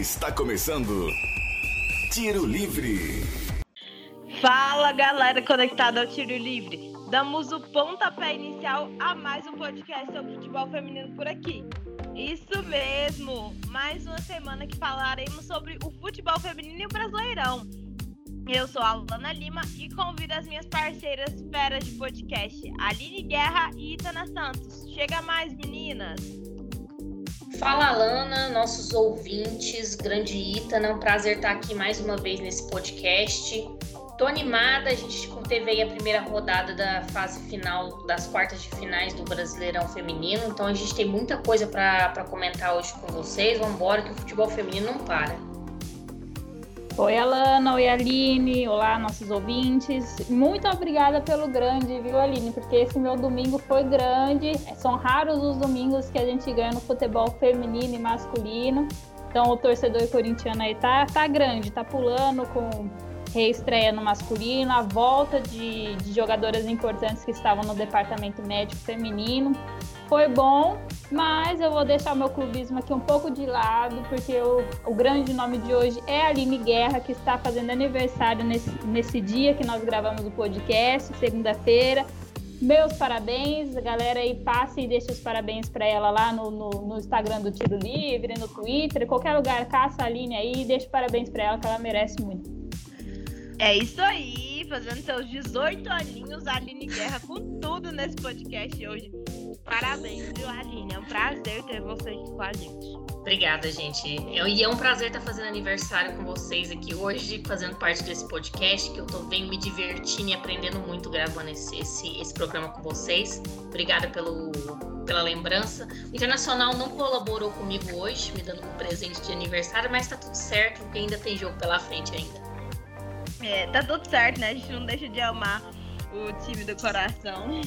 Está começando Tiro Livre. Fala galera conectada ao Tiro Livre. Damos o pontapé inicial a mais um podcast sobre futebol feminino por aqui. Isso mesmo, mais uma semana que falaremos sobre o futebol feminino e o brasileirão. Eu sou a Alana Lima e convido as minhas parceiras feras de podcast, Aline Guerra e Itana Santos. Chega mais, meninas! Fala, Alana, nossos ouvintes, grande Itana, é um prazer estar aqui mais uma vez nesse podcast. Tô animada, a gente teve aí a primeira rodada da fase final das quartas de finais do Brasileirão Feminino, então a gente tem muita coisa para comentar hoje com vocês. Vamos embora que o futebol feminino não para. Oi, Alana, oi, Aline, olá, nossos ouvintes. Muito obrigada pelo grande, viu, Aline? Porque esse meu domingo foi grande. São raros os domingos que a gente ganha no futebol feminino e masculino. Então, o torcedor corintiano aí tá, tá grande, tá pulando com reestreia no masculino, a volta de, de jogadoras importantes que estavam no departamento médico feminino. Foi bom, mas eu vou deixar meu clubismo aqui um pouco de lado, porque o, o grande nome de hoje é Aline Guerra, que está fazendo aniversário nesse, nesse dia que nós gravamos o podcast, segunda-feira. Meus parabéns, galera aí passe e deixe os parabéns para ela lá no, no, no, Instagram do Tiro Livre, no Twitter, qualquer lugar, caça a Aline aí e deixe parabéns para ela que ela merece muito. É isso aí, fazendo seus 18 aninhos, Aline Guerra com tudo nesse podcast hoje. Parabéns, viu, Aline? É um prazer ter você aqui com a gente. Obrigada, gente. E é um prazer estar fazendo aniversário com vocês aqui hoje, fazendo parte desse podcast, que eu tô bem me divertindo e aprendendo muito gravando esse, esse, esse programa com vocês. Obrigada pelo, pela lembrança. O Internacional não colaborou comigo hoje, me dando um presente de aniversário, mas tá tudo certo, porque ainda tem jogo pela frente ainda. É, tá tudo certo, né? A gente não deixa de amar o time do coração.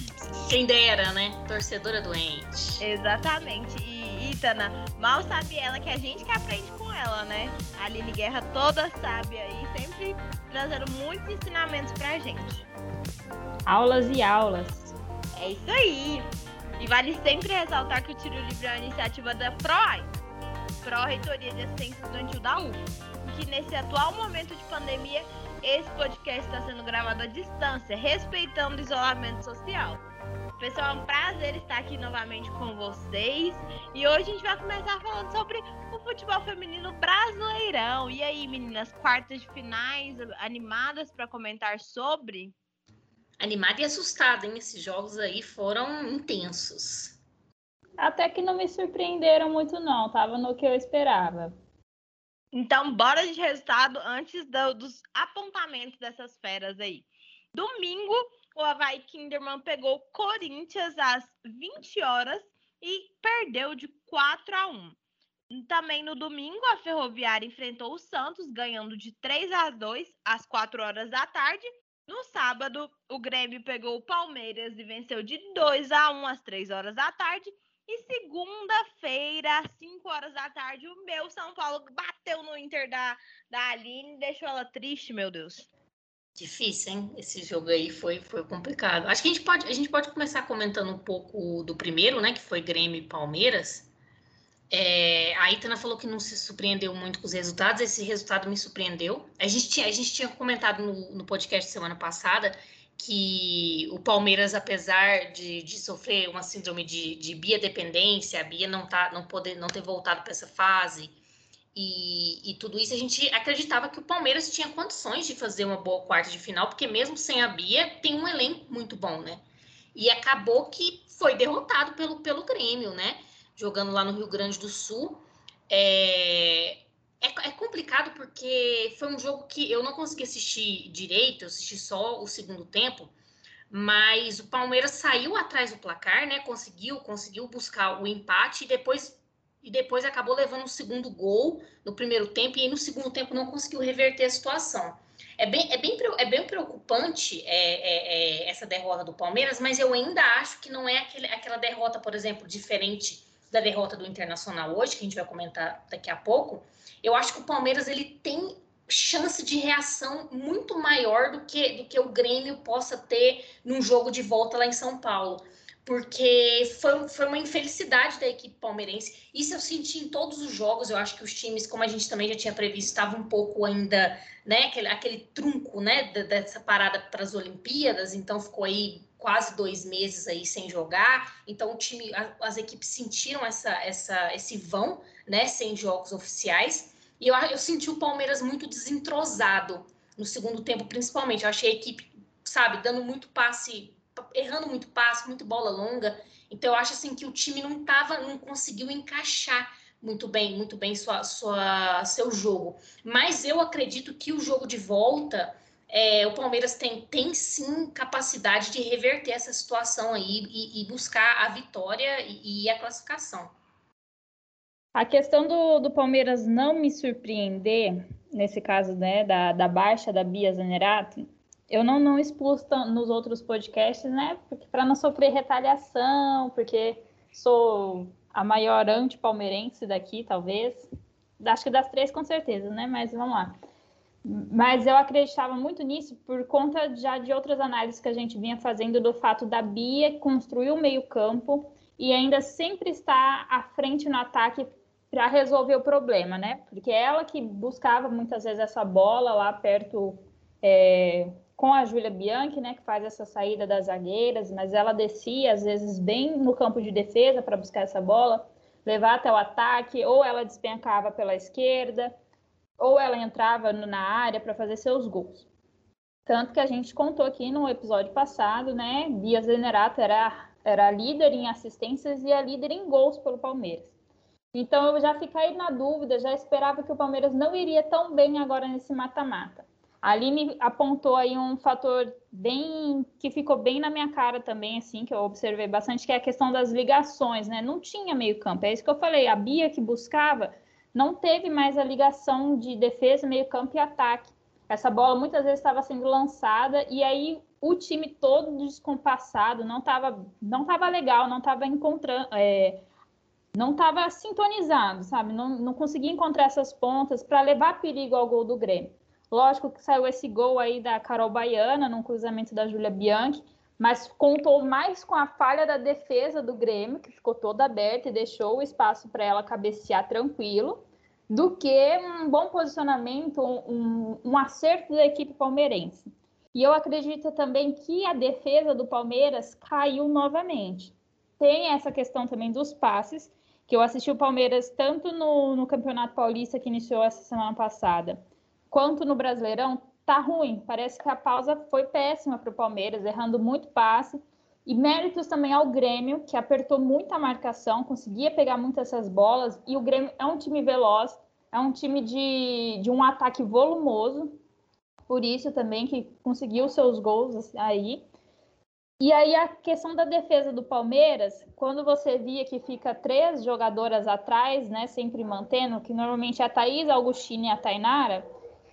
Quem dera, né? Torcedora doente. Exatamente. E Itana, mal sabe ela que a gente que aprende com ela, né? A Aline Guerra toda sabe aí, sempre trazendo muitos ensinamentos pra gente. Aulas e aulas. É isso aí. E vale sempre ressaltar que o Tiro Livre é uma iniciativa da PROAI, Pró-Reitoria de Assistência Estudantil da UF, que nesse atual momento de pandemia esse podcast está sendo gravado à distância, respeitando o isolamento social. Pessoal, é um prazer estar aqui novamente com vocês. E hoje a gente vai começar falando sobre o futebol feminino brasileirão. E aí, meninas, quartas de finais animadas para comentar sobre? Animada e assustada, hein? Esses jogos aí foram intensos. Até que não me surpreenderam muito, não. Tava no que eu esperava. Então, bora de resultado antes do, dos apontamentos dessas feras aí. Domingo, o Havaí Kinderman pegou Corinthians às 20 horas e perdeu de 4 a 1. Também no domingo, a Ferroviária enfrentou o Santos, ganhando de 3 a 2 às 4 horas da tarde. No sábado, o Grêmio pegou o Palmeiras e venceu de 2 a 1 às 3 horas da tarde. E segunda-feira, às 5 horas da tarde, o meu São Paulo bateu no Inter da, da Aline deixou ela triste, meu Deus. Difícil, hein? Esse jogo aí foi, foi complicado. Acho que a gente, pode, a gente pode começar comentando um pouco do primeiro, né? Que foi Grêmio e Palmeiras. É, a Itana falou que não se surpreendeu muito com os resultados. Esse resultado me surpreendeu. A gente tinha, a gente tinha comentado no, no podcast semana passada que o Palmeiras, apesar de, de sofrer uma síndrome de, de Bia dependência, a Bia não, tá, não, poder, não ter voltado para essa fase e, e, tudo isso, a gente acreditava que o Palmeiras tinha condições de fazer uma boa quarta de final, porque mesmo sem a Bia, tem um elenco muito bom, né? E acabou que foi derrotado pelo, pelo Grêmio, né? Jogando lá no Rio Grande do Sul. É, é, é, complicado porque foi um jogo que eu não consegui assistir direito, eu assisti só o segundo tempo, mas o Palmeiras saiu atrás do placar, né? Conseguiu, conseguiu buscar o empate e depois e depois acabou levando o segundo gol no primeiro tempo e no segundo tempo não conseguiu reverter a situação. É bem, é bem, é bem preocupante é, é, é essa derrota do Palmeiras, mas eu ainda acho que não é aquele, aquela derrota, por exemplo, diferente da derrota do Internacional hoje, que a gente vai comentar daqui a pouco, eu acho que o Palmeiras ele tem chance de reação muito maior do que, do que o Grêmio possa ter num jogo de volta lá em São Paulo. porque foi, foi uma infelicidade da equipe palmeirense. Isso eu senti em todos os jogos. Eu acho que os times, como a gente também já tinha previsto, estavam um pouco ainda, né, aquele, aquele trunco, né, dessa parada para as Olimpíadas. Então ficou aí quase dois meses aí sem jogar. Então o time, as equipes sentiram essa, essa, esse vão, né, sem jogos oficiais. E eu, eu senti o Palmeiras muito desentrosado no segundo tempo, principalmente. Eu achei a equipe, sabe, dando muito passe errando muito passe, muito bola longa. Então eu acho assim que o time não tava, não conseguiu encaixar muito bem, muito bem sua, sua, seu jogo. Mas eu acredito que o jogo de volta, é, o Palmeiras tem, tem sim capacidade de reverter essa situação aí e, e buscar a vitória e, e, a classificação. A questão do, do Palmeiras não me surpreender, nesse caso né, da, da baixa da Bia Zanerato, eu não, não expus nos outros podcasts, né? Para não sofrer retaliação, porque sou a maior anti-palmeirense daqui, talvez. Acho que das três, com certeza, né? Mas vamos lá. Mas eu acreditava muito nisso por conta já de outras análises que a gente vinha fazendo do fato da Bia construir o meio-campo e ainda sempre estar à frente no ataque para resolver o problema, né? Porque é ela que buscava muitas vezes essa bola lá perto é, com a Júlia Bianchi, né, que faz essa saída das zagueiras, mas ela descia às vezes bem no campo de defesa para buscar essa bola, levar até o ataque, ou ela despencava pela esquerda, ou ela entrava na área para fazer seus gols. Tanto que a gente contou aqui no episódio passado, né, Bia Zenerato era, era a líder em assistências e a líder em gols pelo Palmeiras. Então eu já fiquei na dúvida, já esperava que o Palmeiras não iria tão bem agora nesse mata-mata. A Aline apontou aí um fator bem que ficou bem na minha cara também, assim, que eu observei bastante, que é a questão das ligações, né? Não tinha meio-campo. É isso que eu falei. A Bia que buscava não teve mais a ligação de defesa, meio-campo e ataque. Essa bola muitas vezes estava sendo lançada e aí o time todo descompassado, não estava não tava legal, não estava encontrando. É, não estava sintonizado, sabe? Não, não conseguia encontrar essas pontas para levar perigo ao gol do Grêmio. Lógico que saiu esse gol aí da Carol Baiana, num cruzamento da Júlia Bianchi, mas contou mais com a falha da defesa do Grêmio, que ficou toda aberta e deixou o espaço para ela cabecear tranquilo, do que um bom posicionamento, um, um acerto da equipe palmeirense. E eu acredito também que a defesa do Palmeiras caiu novamente. Tem essa questão também dos passes, que eu assisti o Palmeiras tanto no, no Campeonato Paulista, que iniciou essa semana passada, quanto no Brasileirão, tá ruim. Parece que a pausa foi péssima para o Palmeiras, errando muito passe. E méritos também ao Grêmio, que apertou muito a marcação, conseguia pegar muitas essas bolas. E o Grêmio é um time veloz, é um time de, de um ataque volumoso, por isso também que conseguiu seus gols aí. E aí a questão da defesa do Palmeiras, quando você via que fica três jogadoras atrás, né, sempre mantendo, que normalmente é a Thaís, a Augustina e a Tainara,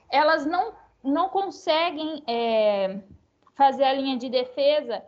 elas não, não conseguem é, fazer a linha de defesa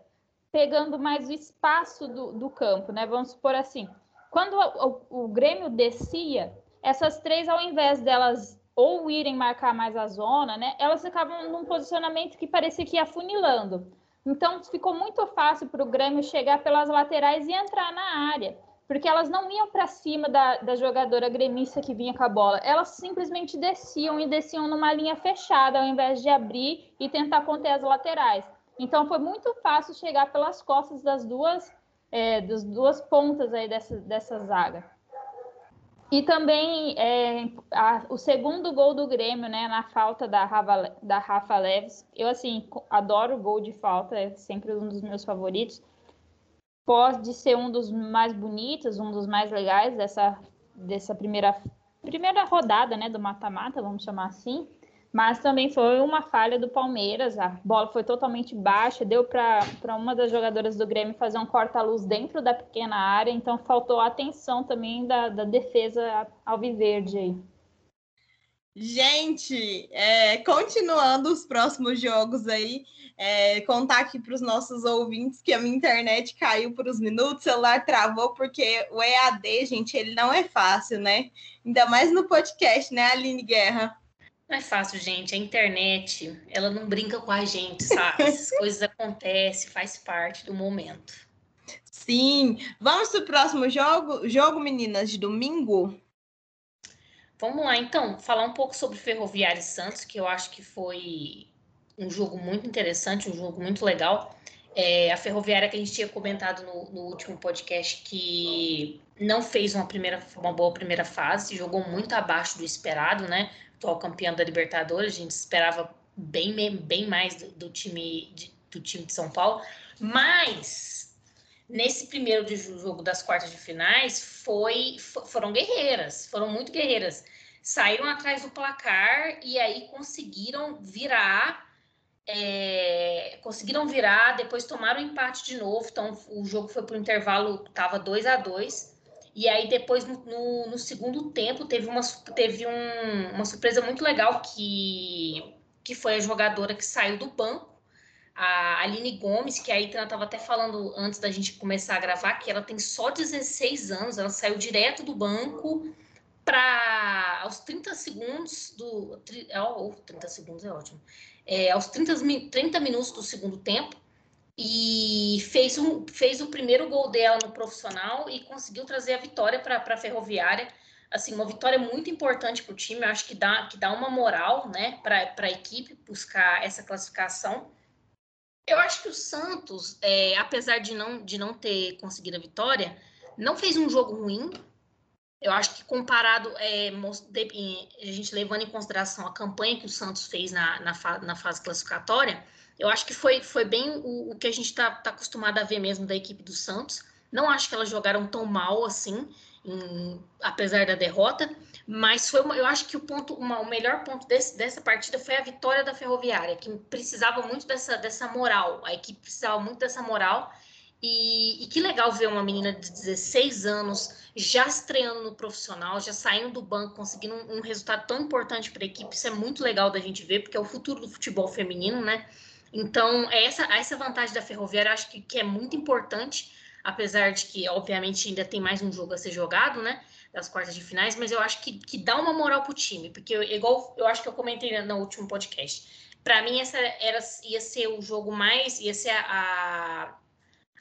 pegando mais o espaço do, do campo, né? Vamos supor assim, quando o, o, Grêmio descia, essas três, ao invés delas ou irem marcar mais a zona, né? Elas ficavam num posicionamento que parecia que ia funilando. Então ficou muito fácil para o Grêmio chegar pelas laterais e entrar na área porque elas não iam para cima da, da jogadora gremista que vinha com a bola, elas simplesmente desciam e desciam numa linha fechada, ao invés de abrir e tentar conter as laterais. Então foi muito fácil chegar pelas costas das duas, é, das duas pontas aí dessa, dessa zaga. E também é, a, o segundo gol do Grêmio, né, na falta da Rafa, da Rafa Leves. Eu, assim, adoro gol de falta, é sempre um dos meus favoritos pode ser um dos mais bonitos, um dos mais legais dessa, dessa primeira, primeira rodada né, do mata-mata, vamos chamar assim. Mas também foi uma falha do Palmeiras, a bola foi totalmente baixa, deu para uma das jogadoras do Grêmio fazer um corta-luz dentro da pequena área, então faltou atenção também da, da defesa alviverde aí. Gente, é, continuando os próximos jogos aí, é, contar aqui para os nossos ouvintes que a minha internet caiu por uns minutos, o celular travou, porque o EAD, gente, ele não é fácil, né? Ainda mais no podcast, né, Aline Guerra? Não é fácil, gente. A internet, ela não brinca com a gente, sabe? Essas coisas acontecem, faz parte do momento. Sim. Vamos para o próximo jogo, jogo, meninas, de domingo? Vamos lá, então, falar um pouco sobre Ferroviária e Santos, que eu acho que foi um jogo muito interessante, um jogo muito legal. É, a Ferroviária que a gente tinha comentado no, no, último podcast que não fez uma, primeira, uma boa primeira fase, jogou muito abaixo do esperado, né? Atual campeão da Libertadores, a gente esperava bem, bem mais do, do time de, do time de São Paulo, mas nesse primeiro jogo das quartas de finais foi foram guerreiras, foram muito guerreiras. Saíram atrás do placar e aí conseguiram virar é, conseguiram virar, depois tomaram empate de novo, então o jogo foi para o intervalo, estava 2 a 2 e aí depois no, no, segundo tempo teve, uma, teve um, uma surpresa muito legal que, que foi a jogadora que saiu do banco, a Aline Gomes, que aí eu estava até falando antes da gente começar a gravar, que ela tem só 16 anos, ela saiu direto do banco para aos 30 segundos do. Oh, 30 segundos é ótimo é, aos 30, 30 minutos do segundo tempo e fez, um, fez o primeiro gol dela no profissional e conseguiu trazer a vitória para a Ferroviária. Assim, uma vitória muito importante para o time, acho que dá, que dá uma moral né, para a equipe buscar essa classificação. Eu acho que o Santos, é, apesar de não, de não ter conseguido a vitória, não fez um jogo ruim, eu acho que comparado, é, a gente levando em consideração a campanha que o Santos fez na, na, na fase classificatória, eu acho que foi, foi bem o, o que a gente está tá acostumado a ver mesmo da equipe do Santos. Não acho que elas jogaram tão mal assim, em, apesar da derrota, mas foi uma, eu acho que o ponto, uma, o melhor ponto desse, dessa partida foi a vitória da Ferroviária, que precisava muito dessa, dessa moral. A equipe precisava muito dessa moral e, e, que legal ver uma menina de 16 anos já estreando no profissional, já saindo do banco, conseguindo um, um resultado tão importante para a equipe. Isso é muito legal da gente ver, porque é o futuro do futebol feminino, né? Então, é essa, essa vantagem da Ferroviária, acho que, que é muito importante, apesar de que, obviamente, ainda tem mais um jogo a ser jogado, né? Das quartas de finais, mas eu acho que, que dá uma moral pro time, porque, eu, igual eu acho que eu comentei no último podcast, para mim essa era, ia ser o jogo mais, ia ser a,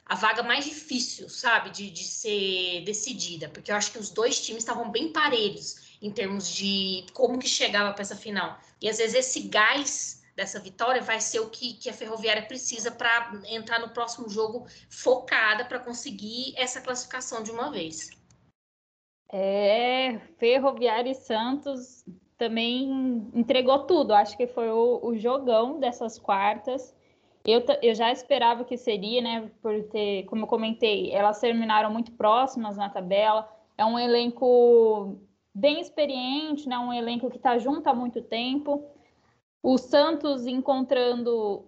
a vaga mais difícil, sabe, de, de ser decidida, porque eu acho que os dois times estavam bem parelhos em termos de como que chegava para essa final. E às vezes esse gás dessa vitória vai ser o que, que a Ferroviária precisa para entrar no próximo jogo focada para conseguir essa classificação de uma vez. É, Ferroviária e Santos também entregou tudo. Acho que foi o, o jogão dessas quartas. Eu, eu já esperava que seria, né? Por ter, como eu comentei, elas terminaram muito próximas na tabela. É um elenco bem experiente, né? Um elenco que está junto há muito tempo. O Santos encontrando.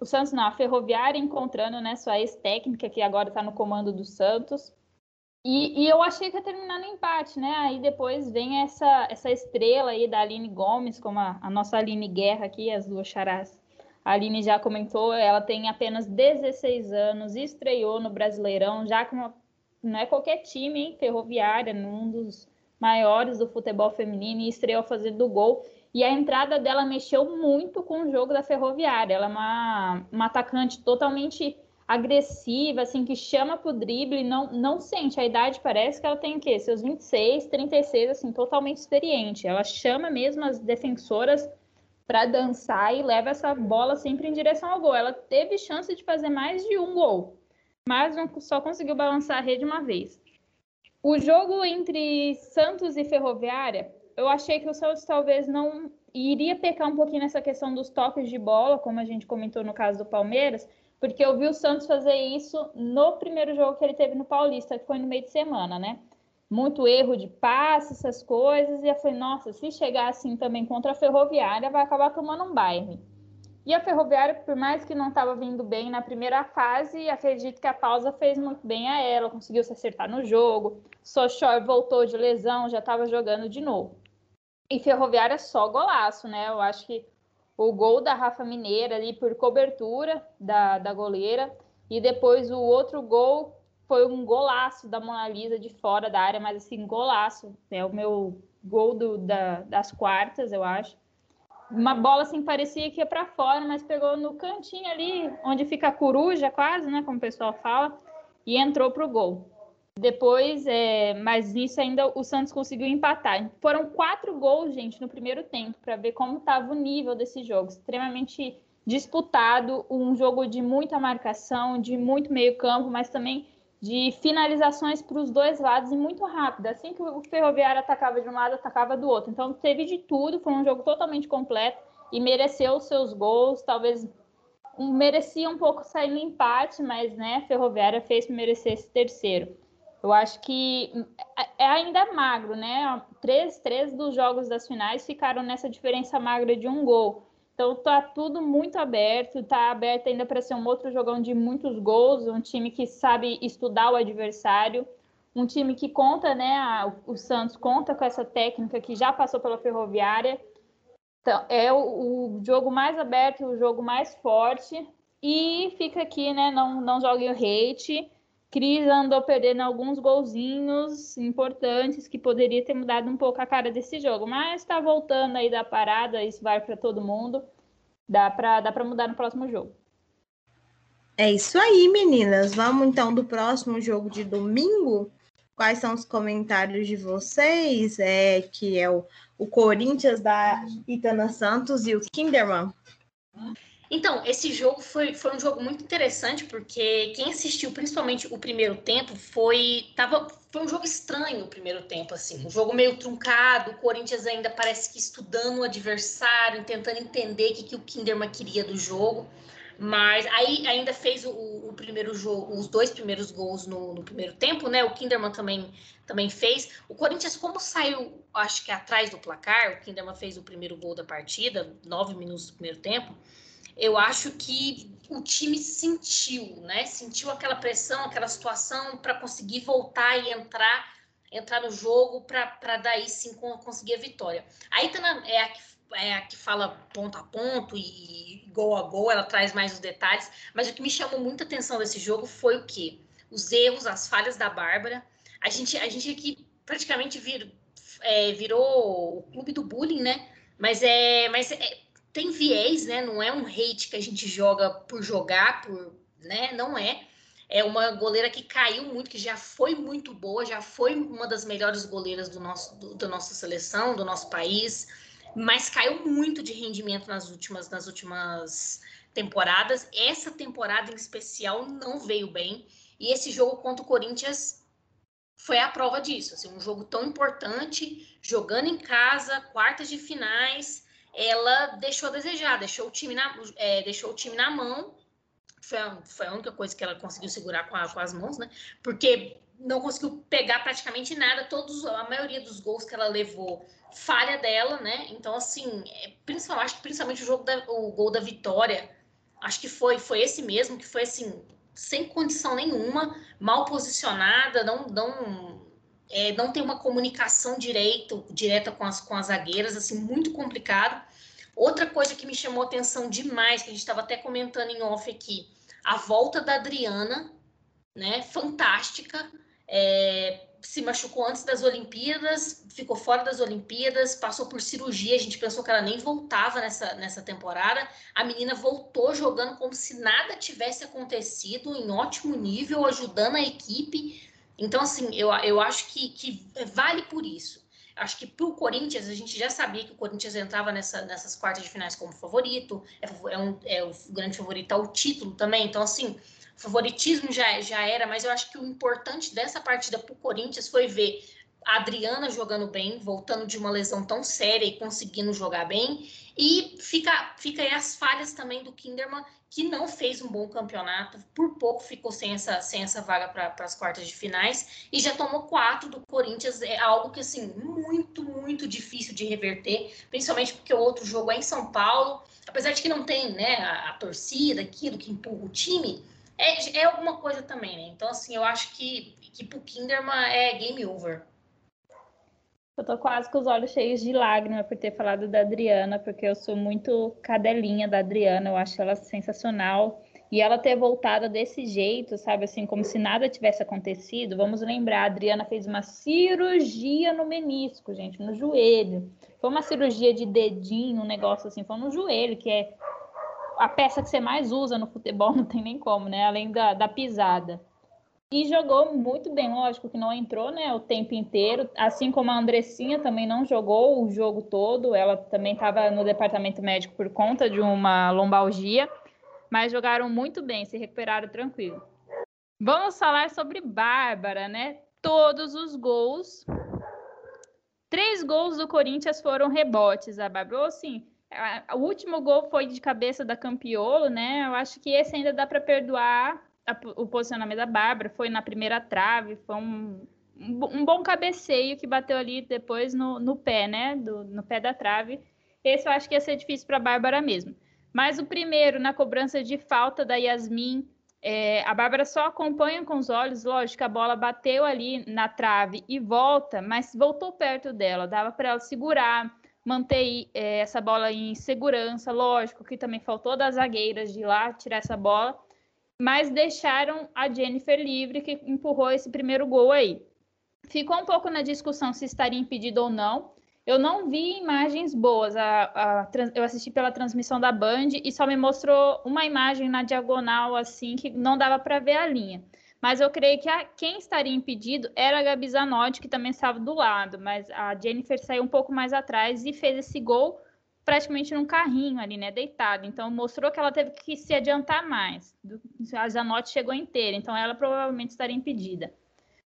O Santos não, a Ferroviária encontrando né, sua ex-técnica, que agora está no comando do Santos. E, e, eu achei que ia terminar no empate, né? Aí depois vem essa, essa estrela aí da Aline Gomes, como a, a nossa Aline Guerra aqui, as duas charás a Aline já comentou, ela tem apenas 16 anos, estreou no Brasileirão, já com não é qualquer time, hein? Ferroviária, num dos maiores do futebol feminino, e estreou fazendo gol. E a entrada dela mexeu muito com o jogo da Ferroviária. Ela é uma, uma atacante totalmente agressiva, assim, que chama pro drible, não, não sente. A idade parece que ela tem o quê? Seus 26, 36, assim, totalmente experiente. Ela chama mesmo as defensoras para dançar e leva essa bola sempre em direção ao gol. Ela teve chance de fazer mais de um gol, mas não, só conseguiu balançar a rede uma vez. O jogo entre Santos e Ferroviária, eu achei que o Santos talvez não iria pecar um pouquinho nessa questão dos toques de bola, como a gente comentou no caso do Palmeiras, porque eu vi o Santos fazer isso no primeiro jogo que ele teve no Paulista, que foi no meio de semana, né? muito erro de passe, essas coisas. E eu falei, nossa, se chegar assim também contra a Ferroviária, vai acabar tomando um baile. E a Ferroviária, por mais que não estava vindo bem na primeira fase, acredito que a pausa fez muito bem a ela, conseguiu se acertar no jogo. Sochor voltou de lesão, já estava jogando de novo. E Ferroviária só golaço, né? Eu acho que o gol da Rafa Mineira ali por cobertura da, da goleira. E depois o outro gol foi um golaço da Mona Lisa de fora da área, mas assim, golaço. É o meu gol do, da, das quartas, eu acho. Uma bola assim parecia que ia para fora, mas pegou no cantinho ali, onde fica a coruja, quase, né? Como o pessoal fala. e entrou para o gol. Depois, é, mas nisso ainda o Santos conseguiu empatar. Foram quatro gols, gente, no primeiro tempo, para ver como estava o nível desse jogo. Extremamente disputado, um jogo de muita marcação, de muito meio campo, mas também de finalizações para os dois lados e muito rápido. Assim que o Ferroviário atacava de um lado, atacava do outro. Então teve de tudo, foi um jogo totalmente completo e mereceu os seus gols. Talvez merecia um pouco sair no empate, mas né, Ferroviária fez merecer esse terceiro. Eu acho que é, é ainda magro, né? Três, três dos jogos das finais ficaram nessa diferença magra de um gol. Então tá tudo muito aberto, tá aberto ainda para ser um outro jogão de muitos gols, um time que sabe estudar o adversário, um time que conta, né? A, o Santos conta com essa técnica que já passou pela Ferroviária. Então, é o, o jogo mais aberto, o jogo mais forte. E fica aqui, né? Não, não joguem o hate. Cris andou perdendo alguns golzinhos importantes que poderia ter mudado um pouco a cara desse jogo, mas está voltando aí da parada, isso vai para todo mundo. Dá para dá mudar no próximo jogo. É isso aí, meninas. Vamos então do próximo jogo de domingo. Quais são os comentários de vocês? É que é o, o Corinthians da Itana Santos e o Kinderman. Então, esse jogo foi, foi um jogo muito interessante, porque quem assistiu principalmente o primeiro tempo foi. Tava, foi um jogo estranho o primeiro tempo, assim. Um jogo meio truncado, o Corinthians ainda parece que estudando o adversário, tentando entender o que, que o Kinderman queria do jogo. Mas aí ainda fez o, o primeiro jogo, os dois primeiros gols no, no, primeiro tempo, né? O Kinderman também, também fez. O Corinthians, como saiu, acho que atrás do placar, o Kinderman fez o primeiro gol da partida, nove minutos do primeiro tempo eu acho que o time sentiu, né? Sentiu aquela pressão, aquela situação para conseguir voltar e entrar, entrar no jogo para daí sim conseguir a vitória. A Itana é a que é a que fala ponto a ponto e gol a gol, ela traz mais os detalhes, mas o que me chamou muita atenção desse jogo foi o quê? Os erros, as falhas da Bárbara. A gente, a gente aqui praticamente vir, é, virou o clube do bullying, né? Mas é, mas é, tem viés, né? Não é um hate que a gente joga por jogar, por, né? Não é. É uma goleira que caiu muito, que já foi muito boa, já foi uma das melhores goleiras do nosso, do, da nossa seleção, do nosso país, mas caiu muito de rendimento nas últimas, nas últimas temporadas. Essa temporada em especial não veio bem. E esse jogo contra o Corinthians foi a prova disso. Assim, um jogo tão importante, jogando em casa, quartas de finais, ela deixou a desejar, deixou o time na, é, deixou o time na mão. Foi a, foi a única coisa que ela conseguiu segurar com, a, com as mãos, né? Porque não conseguiu pegar praticamente nada. Todos, a maioria dos gols que ela levou, falha dela, né? Então, assim, é, principalmente, acho que principalmente o jogo da, o gol da vitória, acho que foi, foi esse mesmo, que foi assim, sem condição nenhuma, mal posicionada, não, não é, não tem uma comunicação direito, direta com as, com as zagueiras, assim, muito complicado. Outra coisa que me chamou atenção demais, que a gente estava até comentando em off aqui, a volta da Adriana, né, fantástica, é, se machucou antes das Olimpíadas, ficou fora das Olimpíadas, passou por cirurgia, a gente pensou que ela nem voltava nessa, nessa temporada. A menina voltou jogando como se nada tivesse acontecido, em ótimo nível, ajudando a equipe. Então, assim, eu, eu acho que, que vale por isso. Acho que para o Corinthians, a gente já sabia que o Corinthians entrava nessa, nessas quartas de finais como favorito, é, é, um, é o grande favorito ao título também. Então, assim, favoritismo já, já era, mas eu acho que o importante dessa partida para o Corinthians foi ver a Adriana jogando bem, voltando de uma lesão tão séria e conseguindo jogar bem. E fica, fica aí as falhas também do Kinderman, que não fez um bom campeonato, por pouco ficou sem essa, sem essa vaga para as quartas de finais, e já tomou quatro do Corinthians, é algo que, assim, muito, muito difícil de reverter, principalmente porque o outro jogo é em São Paulo, apesar de que não tem, né, a, a torcida, aquilo que empurra o time, é, é alguma coisa também, né? Então, assim, eu acho que, que pro Kinderman é game over. Eu tô quase com os olhos cheios de lágrimas por ter falado da Adriana, porque eu sou muito cadelinha da Adriana, eu acho ela sensacional. E ela ter voltado desse jeito, sabe, assim, como se nada tivesse acontecido. Vamos lembrar, a Adriana fez uma cirurgia no menisco, gente, no joelho. Foi uma cirurgia de dedinho, um negócio assim, foi no joelho, que é a peça que você mais usa no futebol, não tem nem como, né? Além da, da pisada. E jogou muito bem. Lógico que não entrou né, o tempo inteiro, assim como a Andressinha também não jogou o jogo todo. Ela também estava no departamento médico por conta de uma lombalgia, mas jogaram muito bem, se recuperaram tranquilo. Vamos falar sobre Bárbara, né? Todos os gols. Três gols do Corinthians foram rebotes. A Bárbara, assim, o último gol foi de cabeça da Campiolo, né? Eu acho que esse ainda dá para perdoar a, o posicionamento da Bárbara. Foi na primeira trave, foi um, um bom cabeceio que bateu ali depois no, no pé, né? Do, no pé da trave. Esse eu acho que ia ser difícil para a Bárbara mesmo. Mas o primeiro, na cobrança de falta da Yasmin, é, a Bárbara só acompanha com os olhos, lógico, a bola bateu ali na trave e volta, mas voltou perto dela, dava para ela segurar, manter é, essa bola em segurança, lógico que também faltou das zagueiras de ir lá tirar essa bola, mas deixaram a Jennifer livre, que empurrou esse primeiro gol aí. Ficou um pouco na discussão se estaria impedido ou não, eu não vi imagens boas. A, a, eu assisti pela transmissão da Band e só me mostrou uma imagem na diagonal, assim, que não dava para ver a linha. Mas eu creio que a, quem estaria impedido era a Gabi Zanotti, que também estava do lado. Mas a Jennifer saiu um pouco mais atrás e fez esse gol praticamente num carrinho ali, né, deitado. Então mostrou que ela teve que se adiantar mais. A Zanotti chegou inteira, então ela provavelmente estaria impedida.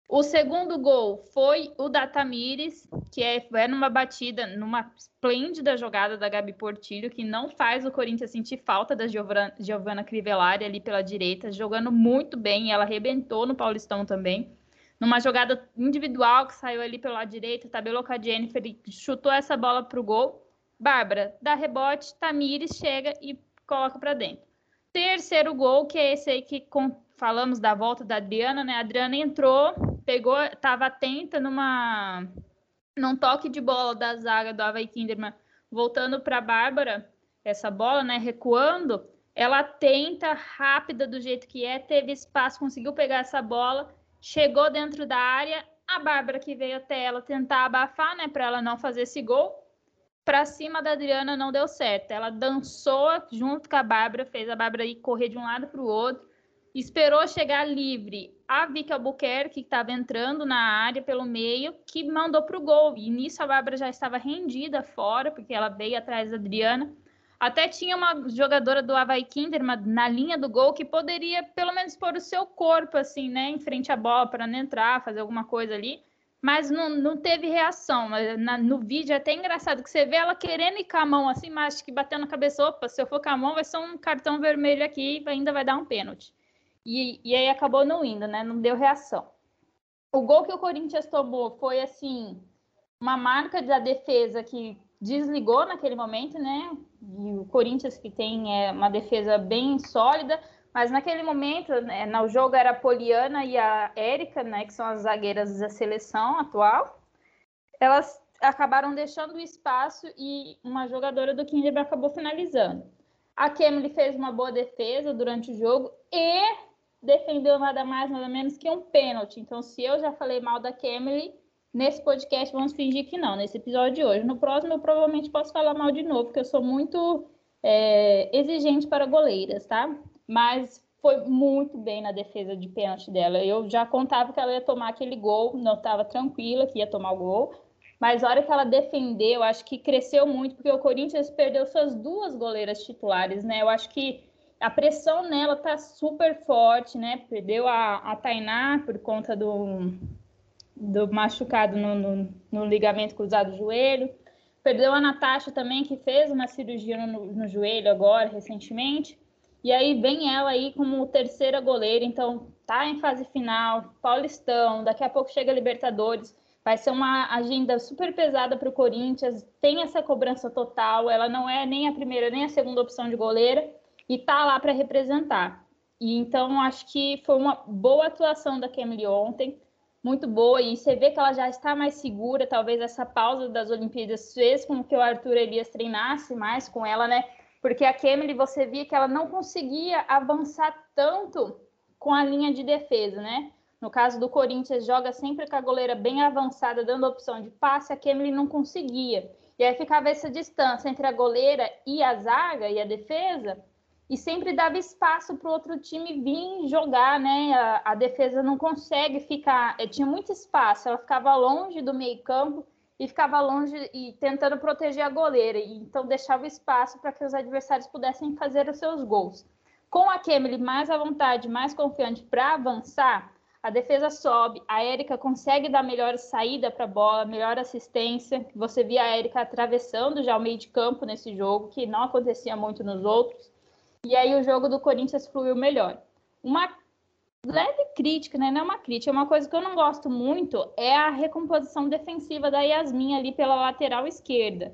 O segundo gol foi o da Tamires, que é, é numa batida, numa esplêndida jogada da Gabi Portilho, que não faz o Corinthians sentir falta da Giovana, Giovana Crivellari ali pela direita, jogando muito bem. Ela arrebentou no Paulistão também. Numa jogada individual que saiu ali pelo lado direito, tabelou com a Jennifer e chutou essa bola para o gol. Bárbara dá rebote, Tamires chega e coloca para dentro. Terceiro gol, que é esse aí que com, falamos da volta da Adriana, né? A Adriana entrou, pegou, estava atenta numa num toque de bola da zaga do Havaí Kinderman, voltando para Bárbara, essa bola, né, recuando, ela tenta, rápida do jeito que é, teve espaço, conseguiu pegar essa bola, chegou dentro da área, a Bárbara que veio até ela tentar abafar, né, para ela não fazer esse gol, para cima da Adriana não deu certo. Ela dançou junto com a Bárbara, fez a Bárbara ir correr de um lado para o outro, esperou chegar livre a Vicky Albuquerque, que estava entrando na área pelo meio, que mandou para o gol. E nisso a Bárbara já estava rendida fora, porque ela veio atrás da Adriana. Até tinha uma jogadora do Havaí Kinderman na linha do gol que poderia pelo menos pôr o seu corpo assim, né, em frente à bola para não entrar, fazer alguma coisa ali. Mas não, não teve reação. Na, no vídeo é até engraçado que você vê ela querendo ir com a mão assim, mas que batendo na cabeça, opa, se eu for com a mão vai ser um cartão vermelho aqui e ainda vai dar um pênalti. E, e aí acabou não indo, né? Não deu reação. O gol que o Corinthians tomou foi assim uma marca da defesa que desligou naquele momento, né? E o Corinthians que tem é, uma defesa bem sólida, mas naquele momento, né, no jogo era a Poliana e a Érica, né, que são as zagueiras da seleção atual. Elas acabaram deixando o espaço e uma jogadora do Kinder acabou finalizando. A Kemily fez uma boa defesa durante o jogo e defendeu nada mais, nada menos que um pênalti. Então, se eu já falei mal da Kemily, nesse podcast vamos fingir que não, nesse episódio de hoje. No próximo, eu provavelmente posso falar mal de novo, porque eu sou muito é, exigente para goleiras, tá? Mas foi muito bem na defesa de pênalti dela. Eu já contava que ela ia tomar aquele gol, não estava tranquila que ia tomar o gol. Mas a hora que ela defendeu, acho que cresceu muito, porque o Corinthians perdeu suas duas goleiras titulares, né? Eu acho que a pressão nela tá super forte, né? Perdeu a, a Tainá por conta do, do machucado no, no, no ligamento cruzado do joelho. Perdeu a Natasha também, que fez uma cirurgia no, no, joelho agora, recentemente. E aí vem ela aí como terceira goleira, então tá em fase final, Paulistão, daqui a pouco chega a Libertadores. Vai ser uma agenda super pesada para o Corinthians, tem essa cobrança total, ela não é nem a primeira nem a segunda opção de goleira e tá lá para representar. E então acho que foi uma boa atuação da Kemily ontem, muito boa, e você vê que ela já está mais segura, talvez essa pausa das Olimpíadas fez com que o Arthur Elias treinasse mais com ela, né? Porque a Kemily, você via que ela não conseguia avançar tanto com a linha de defesa, né? No caso do Corinthians, joga sempre com a goleira bem avançada, dando opção de passe, a Kemily não conseguia. E aí ficava essa distância entre a goleira e a zaga e a defesa, e sempre dava espaço para o outro time vir jogar, né? A, a, defesa não consegue ficar, eh, tinha muito espaço, ela ficava longe do meio-campo e ficava longe e tentando proteger a goleira, e então deixava espaço para que os adversários pudessem fazer os seus gols. Com a Kemily mais à vontade, mais confiante para avançar, a defesa sobe, a Érica consegue dar melhor saída para a bola, melhor assistência. Você via a Érica atravessando já o meio de campo nesse jogo, que não acontecia muito nos outros. E aí o jogo do Corinthians fluiu melhor. Uma leve crítica, né? Não é uma crítica, é uma coisa que eu não gosto muito é a recomposição defensiva da Yasmin ali pela lateral esquerda.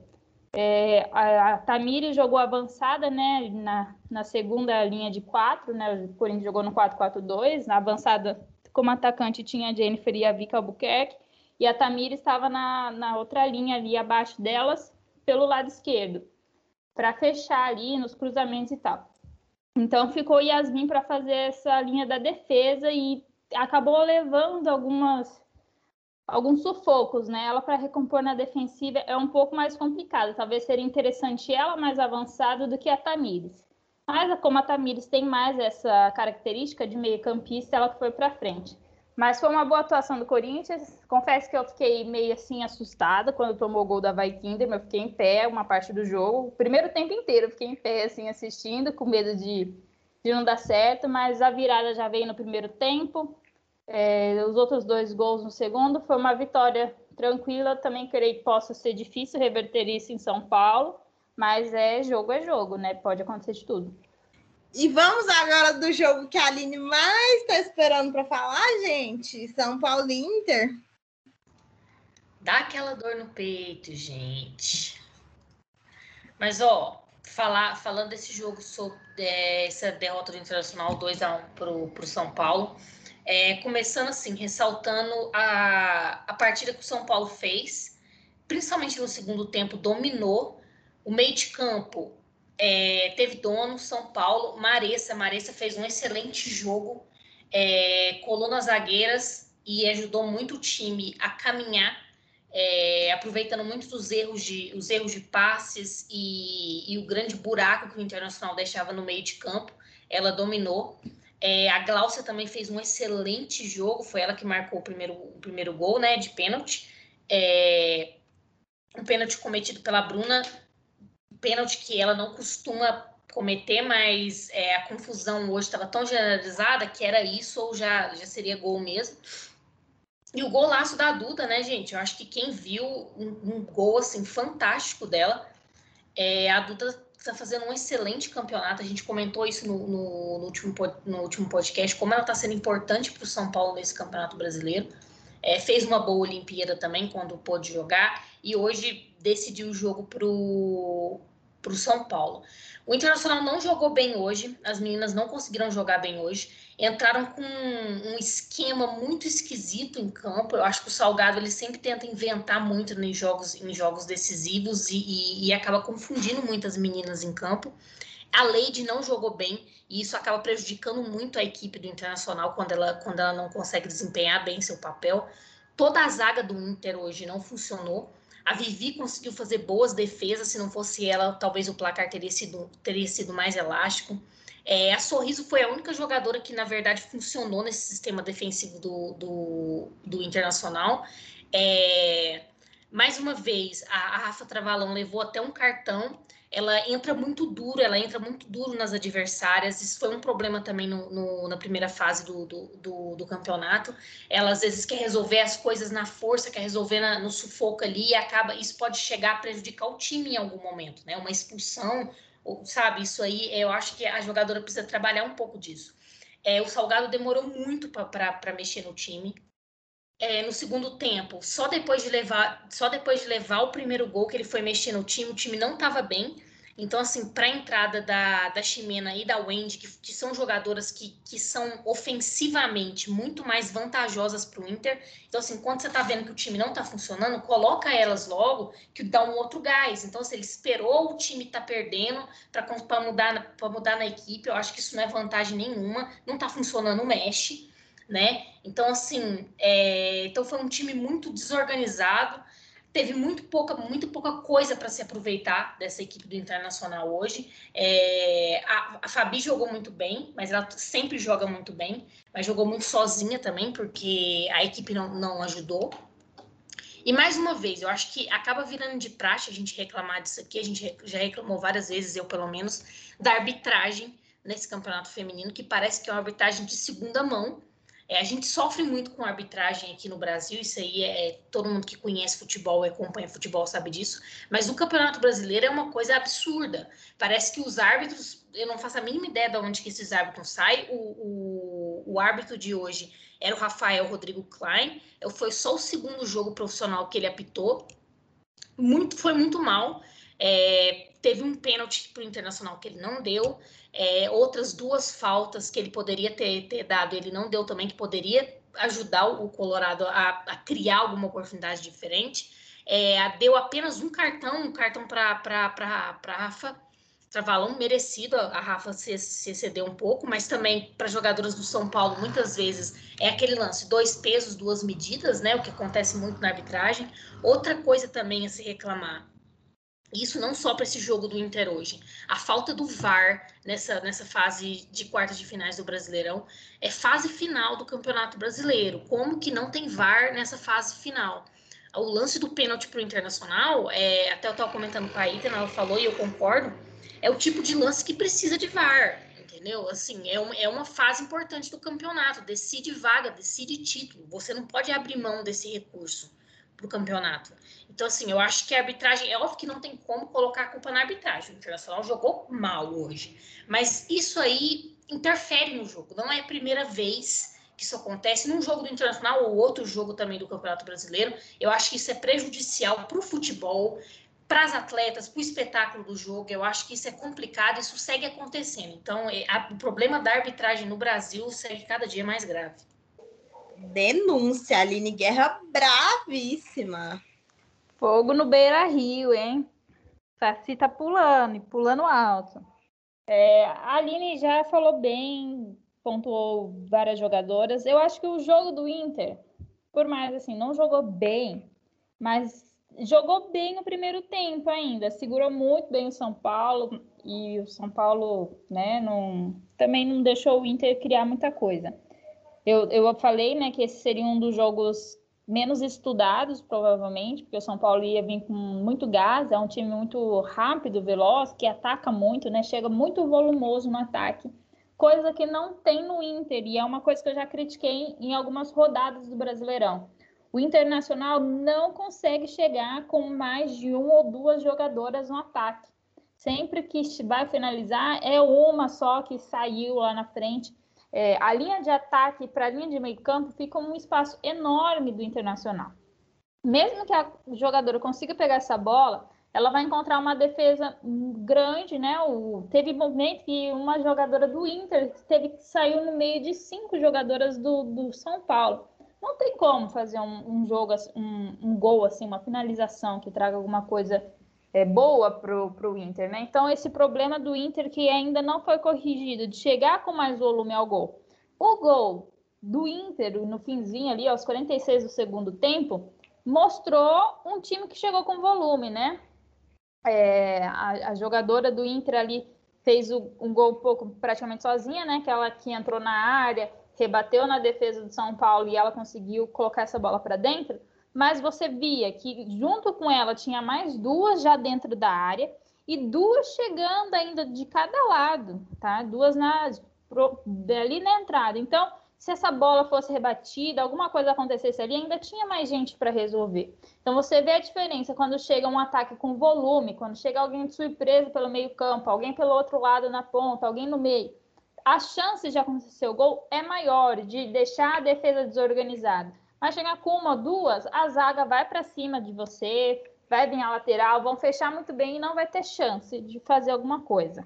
É, a, a Tamiri jogou avançada, né? Na, na segunda linha de quatro, né? O Corinthians jogou no 4-4-2. Na avançada, como atacante, tinha a Jennifer e a Vika Albuquerque. E a Tamiri estava na, na outra linha ali abaixo delas, pelo lado esquerdo, para fechar ali nos cruzamentos e tal. Então ficou Yasmin para fazer essa linha da defesa e acabou levando algumas alguns sufocos, né? Ela para recompor na defensiva é um pouco mais complicado. Talvez seria interessante ela mais avançada do que a Tamires. Mas como a Tamires tem mais essa característica de meio-campista, ela foi para frente. Mas foi uma boa atuação do Corinthians. Confesso que eu fiquei meio assim assustada quando tomou o gol da Vaikinder, eu fiquei em pé uma parte do jogo. O primeiro tempo inteiro eu fiquei em pé assim assistindo, com medo de, de não dar certo, mas a virada já veio no primeiro tempo. É, os outros dois gols no segundo foi uma vitória tranquila. Também creio que possa ser difícil reverter isso em São Paulo, mas é jogo é jogo, né? Pode acontecer de tudo. E vamos agora do jogo que a Aline mais está esperando para falar, gente. São Paulo Inter. Dá aquela dor no peito, gente. Mas, ó, falar, falando desse jogo, sobre é, essa derrota do Internacional 2 a 1 pro, pro São Paulo, é, começando assim, ressaltando a, a partida que o São Paulo fez, principalmente no segundo tempo, dominou. O meio de campo é, teve dono, São Paulo, Maressa. Maressa fez um excelente jogo, é, colou nas zagueiras e ajudou muito o time a caminhar, é, aproveitando muito dos erros de, os erros de passes e, e, o grande buraco que o Internacional deixava no meio de campo. Ela dominou. É, a Gláucia também fez um excelente jogo, foi ela que marcou o primeiro, o primeiro gol né, de pênalti. É, um pênalti cometido pela Bruna pênalti que ela não costuma cometer, mas é, a confusão hoje estava tão generalizada que era isso ou já, já seria gol mesmo. E o golaço da Duda, né, gente? Eu acho que quem viu um, um gol assim fantástico dela, é, a Duda está fazendo um excelente campeonato. A gente comentou isso no, no, no último, no último podcast, como ela está sendo importante para o São Paulo nesse campeonato brasileiro. É, fez uma boa Olimpíada também quando pôde jogar e hoje decidiu o jogo para o para o São Paulo. O Internacional não jogou bem hoje, as meninas não conseguiram jogar bem hoje, entraram com um esquema muito esquisito em campo. Eu acho que o Salgado ele sempre tenta inventar muito em jogos, em jogos decisivos e, e, e acaba confundindo muitas meninas em campo. A Leide não jogou bem e isso acaba prejudicando muito a equipe do Internacional quando ela, quando ela não consegue desempenhar bem seu papel. Toda a zaga do Inter hoje não funcionou. A Vivi conseguiu fazer boas defesas, se não fosse ela, talvez o placar teria sido, teria sido mais elástico. É, a Sorriso foi a única jogadora que, na verdade, funcionou nesse sistema defensivo do, do, do Internacional. É, mais uma vez, a, a Rafa Travalão levou até um cartão ela entra muito duro, ela entra muito duro nas adversárias. Isso foi um problema também no, no, na primeira fase do, do, do, do, campeonato. Ela às vezes quer resolver as coisas na força, quer resolver na, no sufoco ali e acaba. Isso pode chegar a prejudicar o time em algum momento, né? Uma expulsão, ou, sabe? Isso aí, eu acho que a jogadora precisa trabalhar um pouco disso. É, o Salgado demorou muito para mexer no time. É, no segundo tempo, só depois de levar, só depois de levar o primeiro gol que ele foi mexer no time, o time não estava bem. Então, assim, para a entrada da, da Ximena e da Wendy, que, que são jogadoras que, que são ofensivamente muito mais vantajosas para o Inter. Então, assim, quando você está vendo que o time não está funcionando, coloca elas logo, que dá um outro gás. Então, se ele esperou o time tá perdendo para mudar, mudar na equipe, eu acho que isso não é vantagem nenhuma. Não está funcionando, mexe né? Então, assim, é... então foi um time muito desorganizado. teve muito pouca, muito pouca coisa para se aproveitar dessa equipe do Internacional hoje. É, a, a, Fabi jogou muito bem, mas ela sempre joga muito bem, mas jogou muito sozinha também, porque a equipe não, não ajudou. E mais uma vez, eu acho que acaba virando de praxe a gente reclamar disso aqui, a gente já reclamou várias vezes, eu pelo menos, da arbitragem nesse campeonato feminino, que parece que é uma arbitragem de segunda mão, é, a gente sofre muito com arbitragem aqui no Brasil, isso aí é, é todo mundo que conhece futebol e acompanha futebol sabe disso, mas o Campeonato Brasileiro é uma coisa absurda. Parece que os árbitros, eu não faço a mínima ideia de onde que esses árbitros saem. O, o, o árbitro de hoje era o Rafael Rodrigo Klein, foi só o segundo jogo profissional que ele apitou, muito, foi muito mal. É, teve um pênalti para o Internacional que ele não deu. É, outras duas faltas que ele poderia ter, ter, dado, ele não deu também, que poderia ajudar o Colorado a, a criar alguma oportunidade diferente. É, deu apenas um cartão, um cartão para Rafa Travalão, merecido, a Rafa se, se excedeu um pouco, mas também para jogadoras do São Paulo, muitas vezes é aquele lance, dois pesos, duas medidas, né? O que acontece muito na arbitragem. Outra coisa também a se reclamar isso não só para esse jogo do Inter hoje. A falta do VAR nessa, nessa fase de quartas de finais do Brasileirão é fase final do Campeonato Brasileiro. Como que não tem VAR nessa fase final? O lance do pênalti para o Internacional, é, até eu estava comentando com a Ita, ela falou e eu concordo, é o tipo de lance que precisa de VAR, entendeu? Assim, é, um, é uma fase importante do campeonato, decide vaga, decide título. Você não pode abrir mão desse recurso para o campeonato. Então, assim, eu acho que a arbitragem, é óbvio que não tem como colocar a culpa na arbitragem. O Internacional jogou mal hoje. Mas isso aí interfere no jogo. Não é a primeira vez que isso acontece num jogo do Internacional ou outro jogo também do Campeonato Brasileiro. Eu acho que isso é prejudicial para o futebol, para as atletas, para o espetáculo do jogo. Eu acho que isso é complicado, isso segue acontecendo. Então, é, a, o problema da arbitragem no Brasil segue cada dia mais grave. Denúncia, Aline Guerra bravíssima. Fogo no Beira Rio, hein? Saci tá pulando e pulando alto. É, a Aline já falou bem, pontuou várias jogadoras. Eu acho que o jogo do Inter, por mais assim, não jogou bem, mas jogou bem no primeiro tempo ainda. Segurou muito bem o São Paulo e o São Paulo, né, não, também não deixou o Inter criar muita coisa. Eu, eu falei, né, que esse seria um dos jogos menos estudados, provavelmente, porque o São Paulo ia vir com muito gás, é um time muito rápido, veloz, que ataca muito, né? Chega muito volumoso no ataque, coisa que não tem no Inter, e é uma coisa que eu já critiquei em algumas rodadas do Brasileirão. O Internacional não consegue chegar com mais de uma ou duas jogadoras no ataque. Sempre que vai finalizar, é uma só que saiu lá na frente. É, a linha de ataque para a linha de meio campo fica um espaço enorme do Internacional. Mesmo que a jogadora consiga pegar essa bola, ela vai encontrar uma defesa grande, né? O, teve momento que uma jogadora do Inter teve que sair no meio de cinco jogadoras do, do São Paulo. Não tem como fazer um, um jogo, um, um gol assim, uma finalização que traga alguma coisa é, boa para o Inter, né? Então, esse problema do Inter que ainda não foi corrigido, de chegar com mais volume ao gol. O gol do Inter, no finzinho ali, aos 46 do segundo tempo, mostrou um time que chegou com volume, né? É, a, a, jogadora do Inter ali fez o, um gol um pouco praticamente sozinha, né? Que ela que entrou na área, rebateu na defesa do São Paulo e ela conseguiu colocar essa bola para dentro mas você via que junto com ela tinha mais duas já dentro da área e duas chegando ainda de cada lado, tá? Duas na ali na entrada. Então, se essa bola fosse rebatida, alguma coisa acontecesse ali, ainda tinha mais gente para resolver. Então você vê a diferença quando chega um ataque com volume, quando chega alguém de surpresa pelo meio-campo, alguém pelo outro lado na ponta, alguém no meio. A chance de acontecer o gol é maior, de deixar a defesa desorganizada. Mas chegar com uma duas, a zaga vai para cima de você, vai vir a lateral, vão fechar muito bem e não vai ter chance de fazer alguma coisa.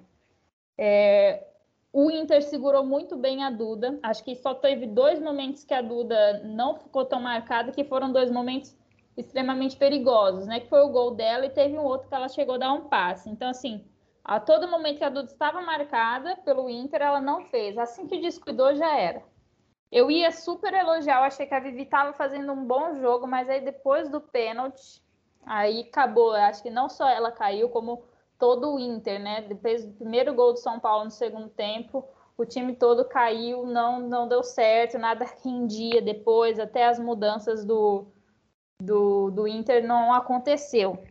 É, o Inter segurou muito bem a Duda. Acho que só teve dois momentos que a Duda não ficou tão marcada, que foram dois momentos extremamente perigosos, né? Que foi o gol dela e teve um outro que ela chegou a dar um passe. Então, assim, a todo momento que a Duda estava marcada pelo Inter, ela não fez. Assim que descuidou, já era. Eu ia super elogiar, eu achei que a Vivi estava fazendo um bom jogo, mas aí depois do pênalti, Aí acabou. Acho que não só ela caiu, como todo o Inter, né? Depois do primeiro gol do São Paulo no segundo tempo, o time todo caiu, não, não deu certo, nada rendia depois, até as mudanças do, do, do Inter não aconteceu.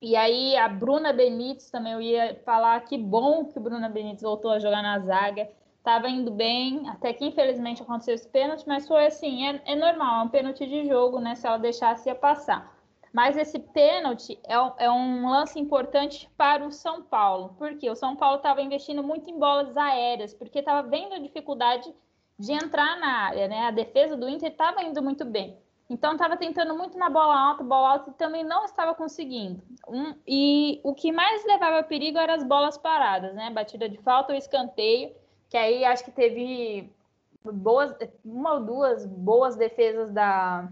E aí a Bruna Benítez também eu ia falar que bom que Bruna Benítez voltou a jogar na zaga. Estava indo bem, até que infelizmente aconteceu esse pênalti, mas foi assim, é, é normal, é um pênalti de jogo, né? Se ela deixasse ia passar. Mas esse pênalti é, é, um lance importante para o São Paulo, porque o São Paulo estava investindo muito em bolas aéreas, porque estava vendo a dificuldade de entrar na área, né? A defesa do Inter estava indo muito bem. Então estava tentando muito na bola alta, bola alta e também não estava conseguindo. Um, e o que mais levava perigo eram as bolas paradas, né? Batida de falta ou escanteio, que aí acho que teve boas, uma ou duas boas defesas da,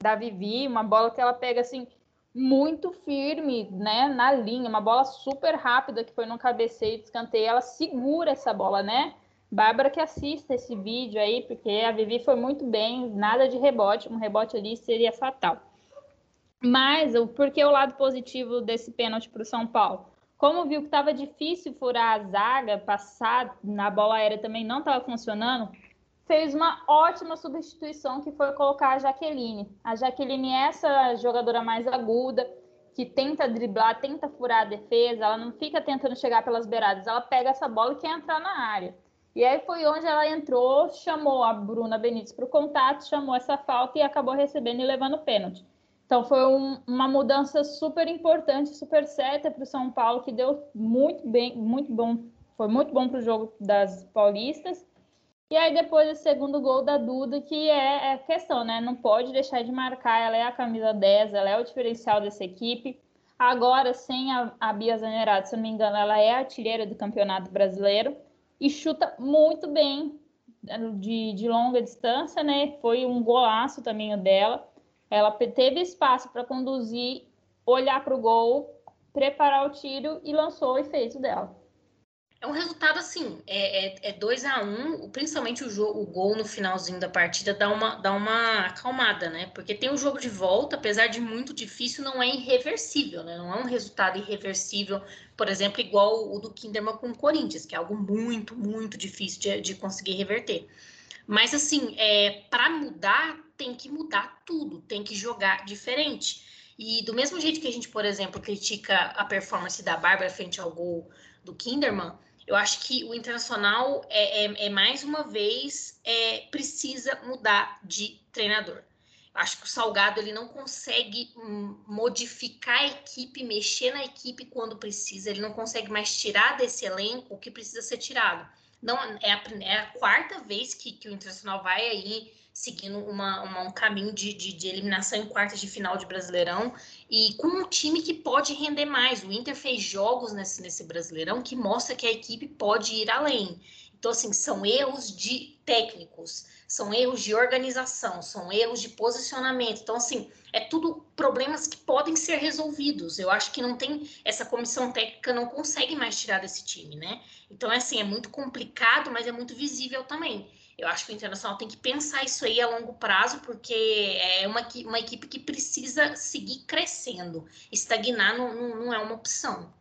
da Vivi, uma bola que ela pega assim muito firme, né, na linha, uma bola super rápida que foi no cabeceio de escanteio, ela segura essa bola, né? Bárbara que assista esse vídeo aí, porque a Vivi foi muito bem, nada de rebote, um rebote ali seria fatal. Mas porque o lado positivo desse pênalti para o São Paulo? Como viu que estava difícil furar a zaga, passar na bola aérea também não estava funcionando, fez uma ótima substituição que foi colocar a Jaqueline. A Jaqueline é essa jogadora mais aguda, que tenta driblar, tenta furar a defesa, ela não fica tentando chegar pelas beiradas, ela pega essa bola e quer entrar na área. E aí foi onde ela entrou, chamou a Bruna Benítez para o contato, chamou essa falta e acabou recebendo e levando o pênalti. Então foi um, uma mudança super importante, super certa para o São Paulo, que deu muito bem, muito bom, foi muito bom para o jogo das paulistas. E aí depois o segundo gol da Duda, que é, é questão, né? Não pode deixar de marcar, ela é a camisa 10, ela é o diferencial dessa equipe. Agora, sem a, a Bia Zanerato, se não me engano, ela é artilheira do Campeonato Brasileiro e chuta muito bem de, de longa distância, né? Foi um golaço também o dela. Ela teve espaço para conduzir, olhar para o gol, preparar o tiro e lançou e fez o dela. É um resultado assim, é 2 é, é a 1 um, principalmente o, jogo, o gol no finalzinho da partida dá uma, dá uma acalmada, né? Porque tem o jogo de volta, apesar de muito difícil, não é irreversível, né? Não é um resultado irreversível, por exemplo, igual o do Kinderman com o Corinthians, que é algo muito, muito difícil de, de conseguir reverter. Mas assim, é, para mudar, tem que mudar tudo, tem que jogar diferente. E do mesmo jeito que a gente, por exemplo, critica a performance da Bárbara frente ao gol do Kinderman, eu acho que o Internacional é, é, é mais uma vez é, precisa mudar de treinador. Eu acho que o Salgado ele não consegue hum, modificar a equipe, mexer na equipe quando precisa. Ele não consegue mais tirar desse elenco o que precisa ser tirado. Não é a, é a quarta vez que, que o Internacional vai aí seguindo uma, uma, um caminho de, de, de, eliminação em quartas de final de Brasileirão e com um time que pode render mais. O Inter fez jogos nesse, nesse Brasileirão que mostra que a equipe pode ir além. Então, assim, são erros de técnicos, são erros de organização, são erros de posicionamento. Então, assim, é tudo problemas que podem ser resolvidos. Eu acho que não tem, essa comissão técnica não consegue mais tirar desse time, né? Então, é assim, é muito complicado, mas é muito visível também. Eu acho que o Internacional tem que pensar isso aí a longo prazo, porque é uma, uma equipe que precisa seguir crescendo. Estagnar não, não, não é uma opção.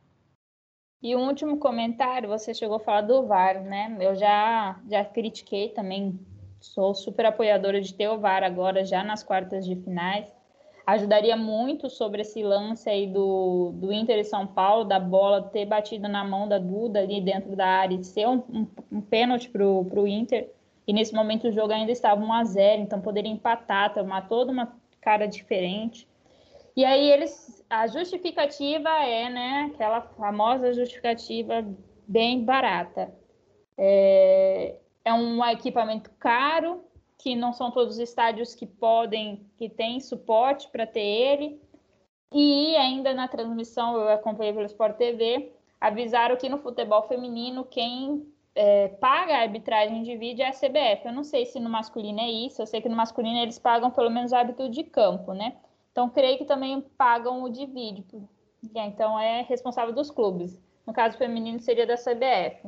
E um último comentário, você chegou a falar do VAR, né? Eu já, já critiquei também, sou super apoiadora de ter o VAR agora, já nas quartas de finais. Ajudaria muito sobre esse lance aí do, do Inter e São Paulo, da bola ter batido na mão da Duda ali dentro da área e ser um, um, um pênalti para o Inter e nesse momento o jogo ainda estava 1 a 0 então poderia empatar, tomar toda uma cara diferente. E aí eles, a justificativa é, né, aquela famosa justificativa bem barata. É, é um equipamento caro, que não são todos os estádios que podem, que têm suporte para ter ele. E ainda na transmissão, eu acompanhei pelo Sport TV, avisaram que no futebol feminino quem é, paga a arbitragem de vídeo é a CBF. Eu não sei se no masculino é isso, eu sei que no masculino eles pagam pelo menos o árbitro de campo, né? Então, creio que também pagam o de vídeo. Então, é responsável dos clubes. No caso feminino, seria da CBF.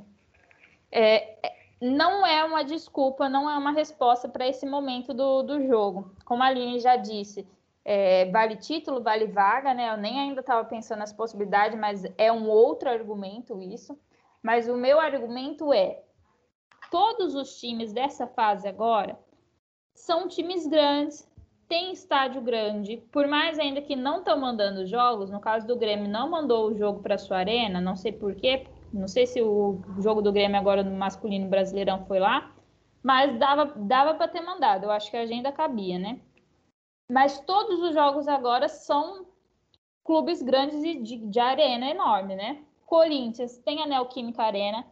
É, é, não é uma desculpa, não é uma resposta para esse momento do, do jogo. Como a Aline já disse, é, vale título, vale vaga, né? Eu nem ainda estava pensando nessa possibilidade, mas é um outro argumento isso. Mas o meu argumento é: todos os times dessa fase agora são times grandes, tem estádio grande, por mais ainda que não estão mandando jogos, no caso do Grêmio não mandou o jogo para sua arena, não sei porquê, não sei se o jogo do Grêmio agora no masculino brasileirão foi lá, mas dava, dava para ter mandado, eu acho que a agenda cabia, né? Mas todos os jogos agora são clubes grandes de, de, de arena enorme, né? Corinthians tem a Neoquímica Arena,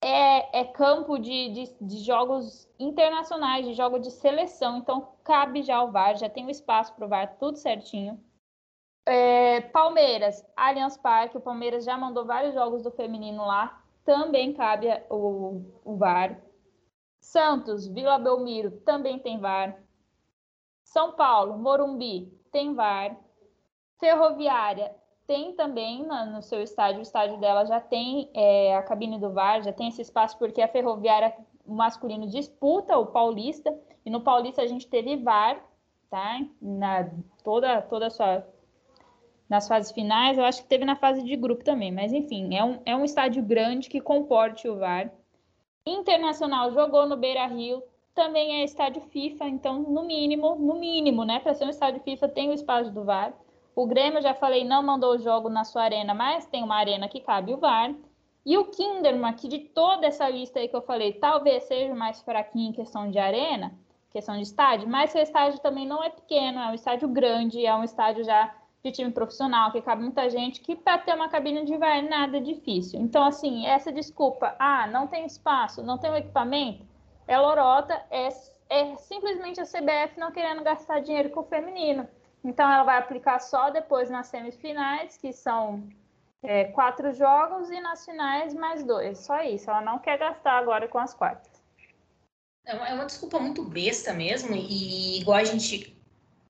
é, é campo de, de, de, jogos internacionais, de jogos de seleção, então cabe já o VAR, já tem o espaço para o VAR, tudo certinho. É, Palmeiras, Allianz Parque, o Palmeiras já mandou vários jogos do feminino lá, também cabe o, o VAR. Santos, Vila Belmiro, também tem VAR. São Paulo, Morumbi, tem VAR. Ferroviária, tem também no, no seu estádio, o estádio dela já tem é, a cabine do VAR, já tem esse espaço, porque a Ferroviária masculino disputa o Paulista, e no Paulista a gente teve VAR, tá? Na toda, toda sua. Nas fases finais, eu acho que teve na fase de grupo também, mas enfim, é um, é um estádio grande que comporte o VAR. Internacional jogou no Beira Rio, também é estádio FIFA, então, no mínimo, no mínimo, né? Para ser um estádio FIFA, tem o espaço do VAR. O Grêmio, já falei, não mandou o jogo na sua arena, mas tem uma arena que cabe o VAR. E o Kinderman, que de toda essa lista aí que eu falei, talvez seja mais fraquinho em questão de arena, questão de estádio, mas seu estádio também não é pequeno, é um estádio grande, é um estádio já de time profissional, que cabe muita gente, que para ter uma cabine de VAR nada é difícil. Então, assim, essa desculpa, ah, não tem espaço, não tem o equipamento, é lorota, é, é simplesmente a CBF não querendo gastar dinheiro com o feminino. Então, ela vai aplicar só depois nas semifinais, que são é, quatro jogos, e nas finais mais dois. Só isso. Ela não quer gastar agora com as quartas. É uma, é uma desculpa muito besta mesmo, e igual a gente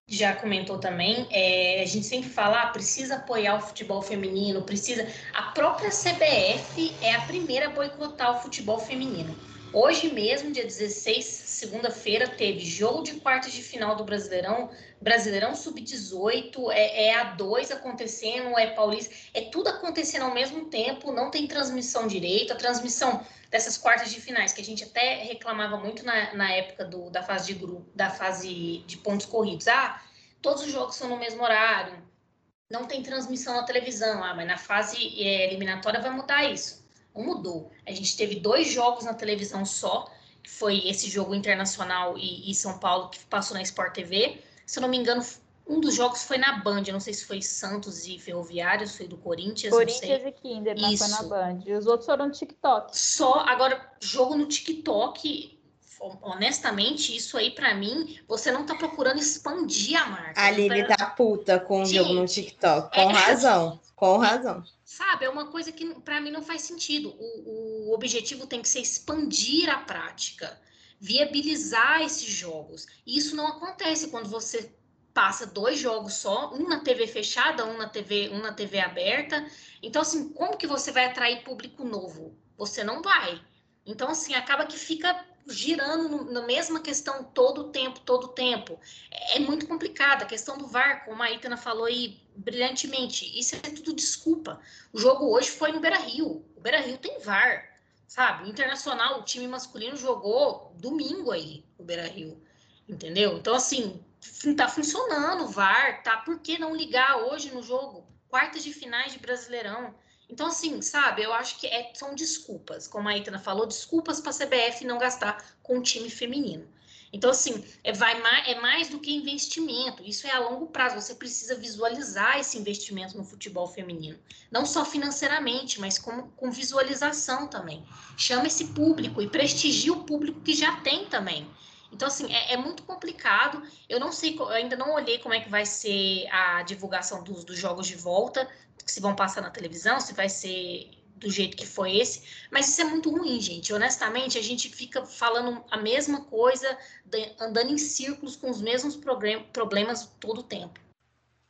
já comentou também, é, a gente sempre fala, ah, precisa apoiar o futebol feminino, precisa. A própria CBF é a primeira a boicotar o futebol feminino. Hoje mesmo, dia 16, segunda-feira, teve jogo de quartas de final do Brasileirão, Brasileirão Sub-18, é, é a 2 acontecendo, é Paulista, é tudo acontecendo ao mesmo tempo, não tem transmissão direito, a transmissão dessas quartas de finais, que a gente até reclamava muito na, na época do, da fase de grupo, da fase de pontos corridos. Ah, todos os jogos são no mesmo horário, não tem transmissão na televisão, ah, mas na fase é, eliminatória vai mudar isso mudou. A gente teve dois jogos na televisão só, que foi esse jogo internacional e, e São Paulo, que passou na Sport TV. Se eu não me engano, um dos jogos foi na Band, eu não sei se foi Santos e Ferroviários, foi do Corinthians. Corinthians e Kinder, mas foi na Band. E os outros foram no TikTok. Só, agora, jogo no TikTok, honestamente, isso aí para mim, você não tá procurando expandir a marca. A Lili tá... tá puta com o jogo no TikTok, com é... razão, com razão. Sabe, é uma coisa que para mim não faz sentido. O, o objetivo tem que ser expandir a prática, viabilizar esses jogos. E isso não acontece quando você passa dois jogos só, um na TV fechada, um na TV, um na TV aberta. Então, assim, como que você vai atrair público novo? Você não vai. Então, assim, acaba que fica girando na mesma questão todo o tempo, todo o tempo. É, é muito complicado. A questão do VAR, como a Itana falou aí brilhantemente, isso é tudo desculpa. O jogo hoje foi no Beira Rio. O Beira Rio tem VAR, sabe? O Internacional, o time masculino jogou domingo aí, o Beira Rio. Entendeu? Então, assim, tá funcionando o VAR, tá? Por que não ligar hoje no jogo? Quartas de finais de Brasileirão. Então, assim, sabe, eu acho que é, são desculpas, como a Itana falou, desculpas para a CBF não gastar com o time feminino. Então, assim, é, vai mais, é mais do que investimento, isso é a longo prazo. Você precisa visualizar esse investimento no futebol feminino. Não só financeiramente, mas com, com visualização também. Chama esse público e prestigia o público que já tem também. Então, assim, é, é, muito complicado. Eu não sei, eu ainda não olhei como é que vai ser a divulgação dos, dos jogos de volta se vão passar na televisão, se vai ser do jeito que foi esse, mas isso é muito ruim, gente. Honestamente, a gente fica falando a mesma coisa, andando em círculos com os mesmos problemas todo o tempo.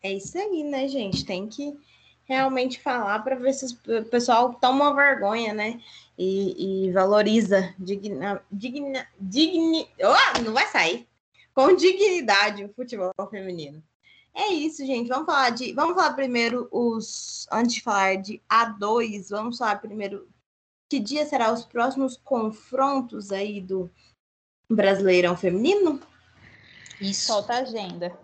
É isso aí, né, gente? Tem que realmente falar para ver se o pessoal toma vergonha, né? E, e valoriza digna, digna, digni, oh, não vai sair com dignidade o futebol feminino. É isso, gente. Vamos falar de. Vamos falar primeiro os. Antes de falar de A2, vamos falar primeiro que dia serão os próximos confrontos aí do Brasileirão Feminino? Isso. Solta a agenda.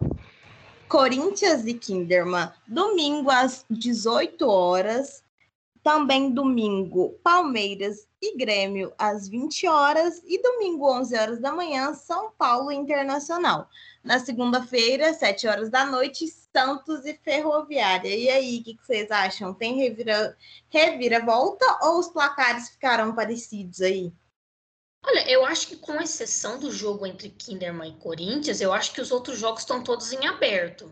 Corinthians e Kinderman, domingo às 18 horas. Também domingo, Palmeiras e Grêmio às 20 horas. E domingo, 11 horas da manhã, São Paulo Internacional. Na segunda-feira, 7 horas da noite, Santos e Ferroviária. E aí, o que, que, vocês acham? Tem revira, reviravolta ou os placares ficaram parecidos aí? Olha, eu acho que com exceção do jogo entre Kinderman e Corinthians, eu acho que os outros jogos estão todos em aberto.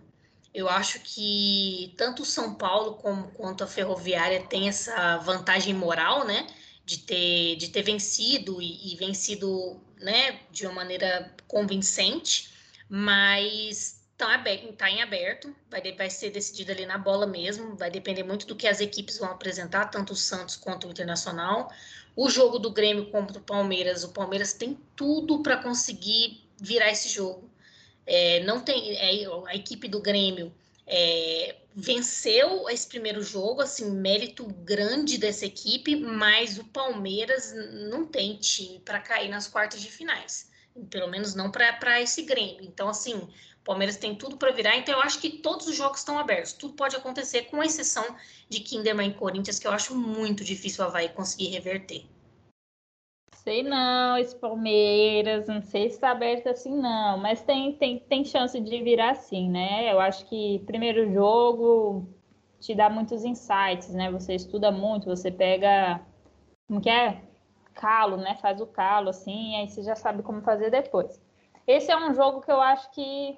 Eu acho que tanto o São Paulo como, quanto a Ferroviária tem essa vantagem moral, né? De ter, de ter vencido e, e vencido né, de uma maneira convincente, mas tá, aberto, tá em aberto, vai, vai ser decidido ali na bola mesmo, vai depender muito do que as equipes vão apresentar, tanto o Santos quanto o Internacional. O jogo do Grêmio contra o Palmeiras, o Palmeiras tem tudo para conseguir virar esse jogo. É, não tem é, a equipe do Grêmio é, venceu esse primeiro jogo, assim, mérito grande dessa equipe, mas o Palmeiras não tem time para cair nas quartas de finais, pelo menos não para esse Grêmio. Então, assim, o Palmeiras tem tudo para virar, então eu acho que todos os jogos estão abertos, tudo pode acontecer, com exceção de Kinderman e Corinthians, que eu acho muito difícil o Havaí conseguir reverter. Sei não, esse Palmeiras, não sei se está aberto assim não, mas tem, tem, tem chance de virar assim, né? Eu acho que primeiro jogo te dá muitos insights, né? Você estuda muito, você pega, como que é? Calo, né? Faz o calo, assim, aí você já sabe como fazer depois. Esse é um jogo que eu acho que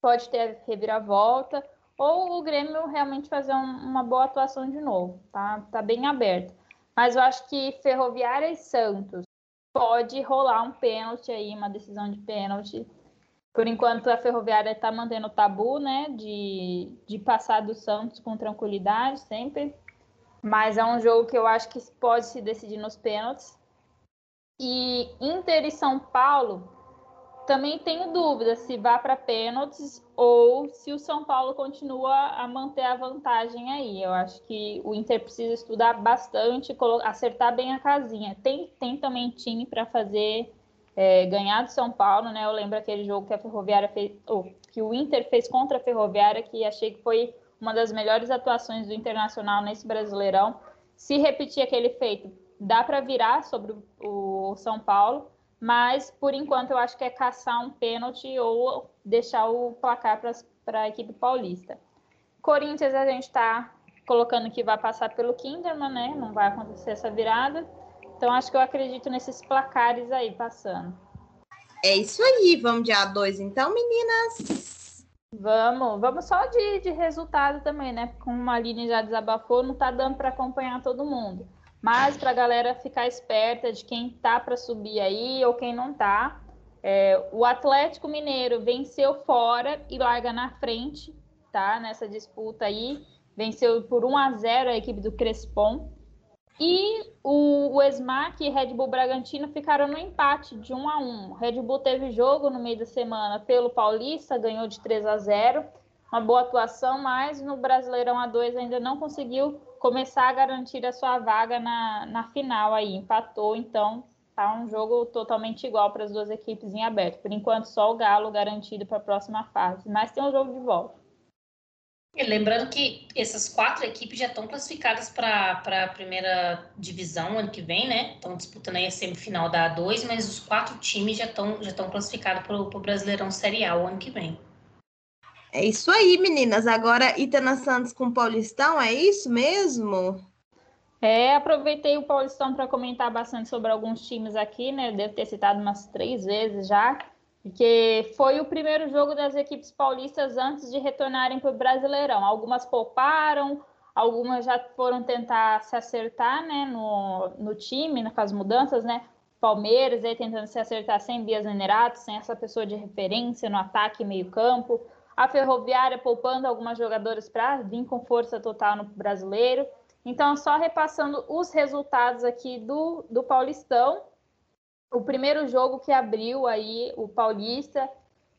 pode ter reviravolta, ou o Grêmio realmente fazer um, uma boa atuação de novo, tá? Tá bem aberto. Mas eu acho que Ferroviária e Santos pode rolar um pênalti aí, uma decisão de pênalti. Por enquanto, a Ferroviária está mantendo o tabu, né, de, de passar do Santos com tranquilidade sempre. Mas é um jogo que eu acho que pode se decidir nos pênaltis. E Inter e São Paulo também tenho dúvida se vá para pênaltis ou se o São Paulo continua a manter a vantagem aí. Eu acho que o Inter precisa estudar bastante, acertar bem a casinha. Tem, tem também time para fazer é, ganhar do São Paulo, né? Eu lembro aquele jogo que a Ferroviária fez, que o Inter fez contra a Ferroviária, que achei que foi uma das melhores atuações do Internacional nesse Brasileirão. Se repetir aquele feito, dá para virar sobre o São Paulo mas por enquanto eu acho que é caçar um pênalti ou deixar o placar para a equipe paulista. Corinthians a gente está colocando que vai passar pelo Kinderman, né? Não vai acontecer essa virada. Então acho que eu acredito nesses placares aí passando. É isso aí, vamos de A2 então, meninas. Vamos, vamos só de, de resultado também, né? Como a Aline já desabafou, não tá dando para acompanhar todo mundo. Mas para a galera ficar esperta de quem tá para subir aí ou quem não tá, é, o Atlético Mineiro venceu fora e larga na frente, tá? Nessa disputa aí, venceu por 1 a 0 a equipe do Crespon. E o, o Esmac e Red Bull Bragantino ficaram no empate de 1 a 1. Red Bull teve jogo no meio da semana pelo Paulista, ganhou de 3 a 0. Uma boa atuação, mas no Brasileirão A2 ainda não conseguiu começar a garantir a sua vaga na, na final aí. Empatou, então tá um jogo totalmente igual para as duas equipes em aberto. Por enquanto, só o Galo garantido para a próxima fase, mas tem um jogo de volta. E lembrando que essas quatro equipes já estão classificadas para a primeira divisão ano que vem, né? Estão disputando aí a semifinal da A2, mas os quatro times já estão já classificados para o Brasileirão Série A ano que vem. É isso aí, meninas. Agora, Itana Santos com Paulistão, é isso mesmo? É, aproveitei o Paulistão para comentar bastante sobre alguns times aqui, né? Devo ter citado umas três vezes já, porque foi o primeiro jogo das equipes paulistas antes de retornarem para o Brasileirão. Algumas pouparam, algumas já foram tentar se acertar né, no, no time, né, com as mudanças, né? Palmeiras aí tentando se acertar sem Bias Nenerato, sem essa pessoa de referência no ataque e meio campo a Ferroviária poupando algumas jogadoras para vir com força total no brasileiro. Então, só repassando os resultados aqui do, do Paulistão. O primeiro jogo que abriu aí o Paulista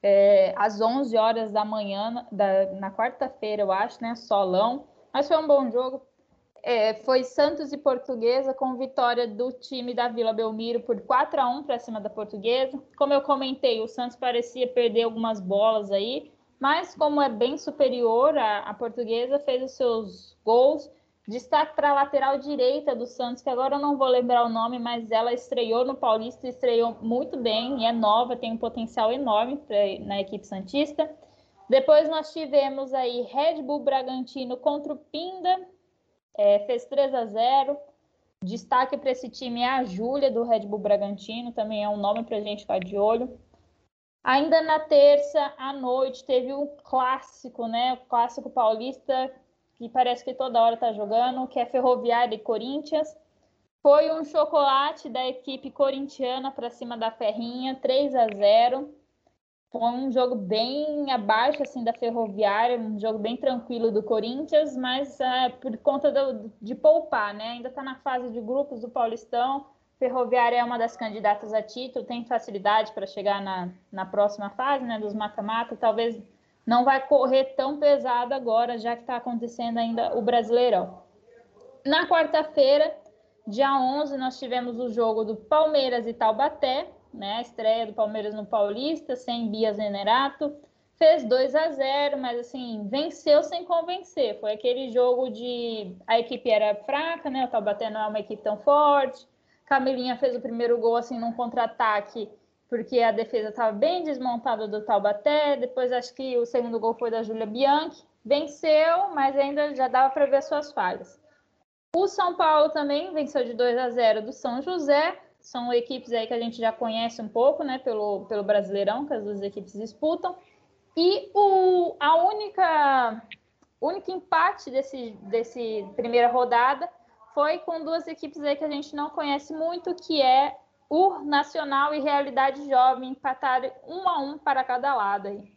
é, às 11 horas da manhã, da, na quarta-feira, eu acho, né? Solão. Mas foi um bom jogo. É, foi Santos e Portuguesa com vitória do time da Vila Belmiro por 4 a 1 para cima da Portuguesa. Como eu comentei, o Santos parecia perder algumas bolas aí, mas como é bem superior, a, a Portuguesa fez os seus gols Destaque para a lateral direita do Santos, que agora eu não vou lembrar o nome, mas ela estreou no Paulista, estreou muito bem e é nova, tem um potencial enorme pra, na equipe Santista. Depois nós tivemos aí Red Bull Bragantino contra o Pinda, é, fez 3 a 0. Destaque para esse time é a Júlia do Red Bull Bragantino, também é um nome para a gente ficar de olho. Ainda na terça à noite teve um clássico, né? O clássico paulista que parece que toda hora está jogando, que é Ferroviária e Corinthians. Foi um chocolate da equipe corintiana para cima da Ferrinha, 3 a 0. Foi um jogo bem abaixo assim da Ferroviária, um jogo bem tranquilo do Corinthians, mas é, por conta do, de poupar, né? Ainda está na fase de grupos do Paulistão. Ferroviária é uma das candidatas a título, tem facilidade para chegar na, na próxima fase, né? Dos mata-mata, talvez não vai correr tão pesado agora, já que está acontecendo ainda o Brasileirão. Na quarta-feira, dia 11, nós tivemos o jogo do Palmeiras e Taubaté, né? A estreia do Palmeiras no Paulista, sem Bia Zenerato. Fez 2 a 0, mas assim, venceu sem convencer. Foi aquele jogo de a equipe era fraca, né? O Taubaté não é uma equipe tão forte. Camilinha fez o primeiro gol assim num contra-ataque porque a defesa estava bem desmontada do Taubaté. Depois acho que o segundo gol foi da Júlia Bianchi. Venceu, mas ainda já dava para ver suas falhas. O São Paulo também venceu de 2 a 0 do São José. São equipes aí que a gente já conhece um pouco, né, pelo, pelo Brasileirão, que as duas equipes disputam. E o, a única único empate desse, desse primeira rodada foi com duas equipes aí que a gente não conhece muito, que é o Nacional e Realidade Jovem empataram um a um para cada lado aí.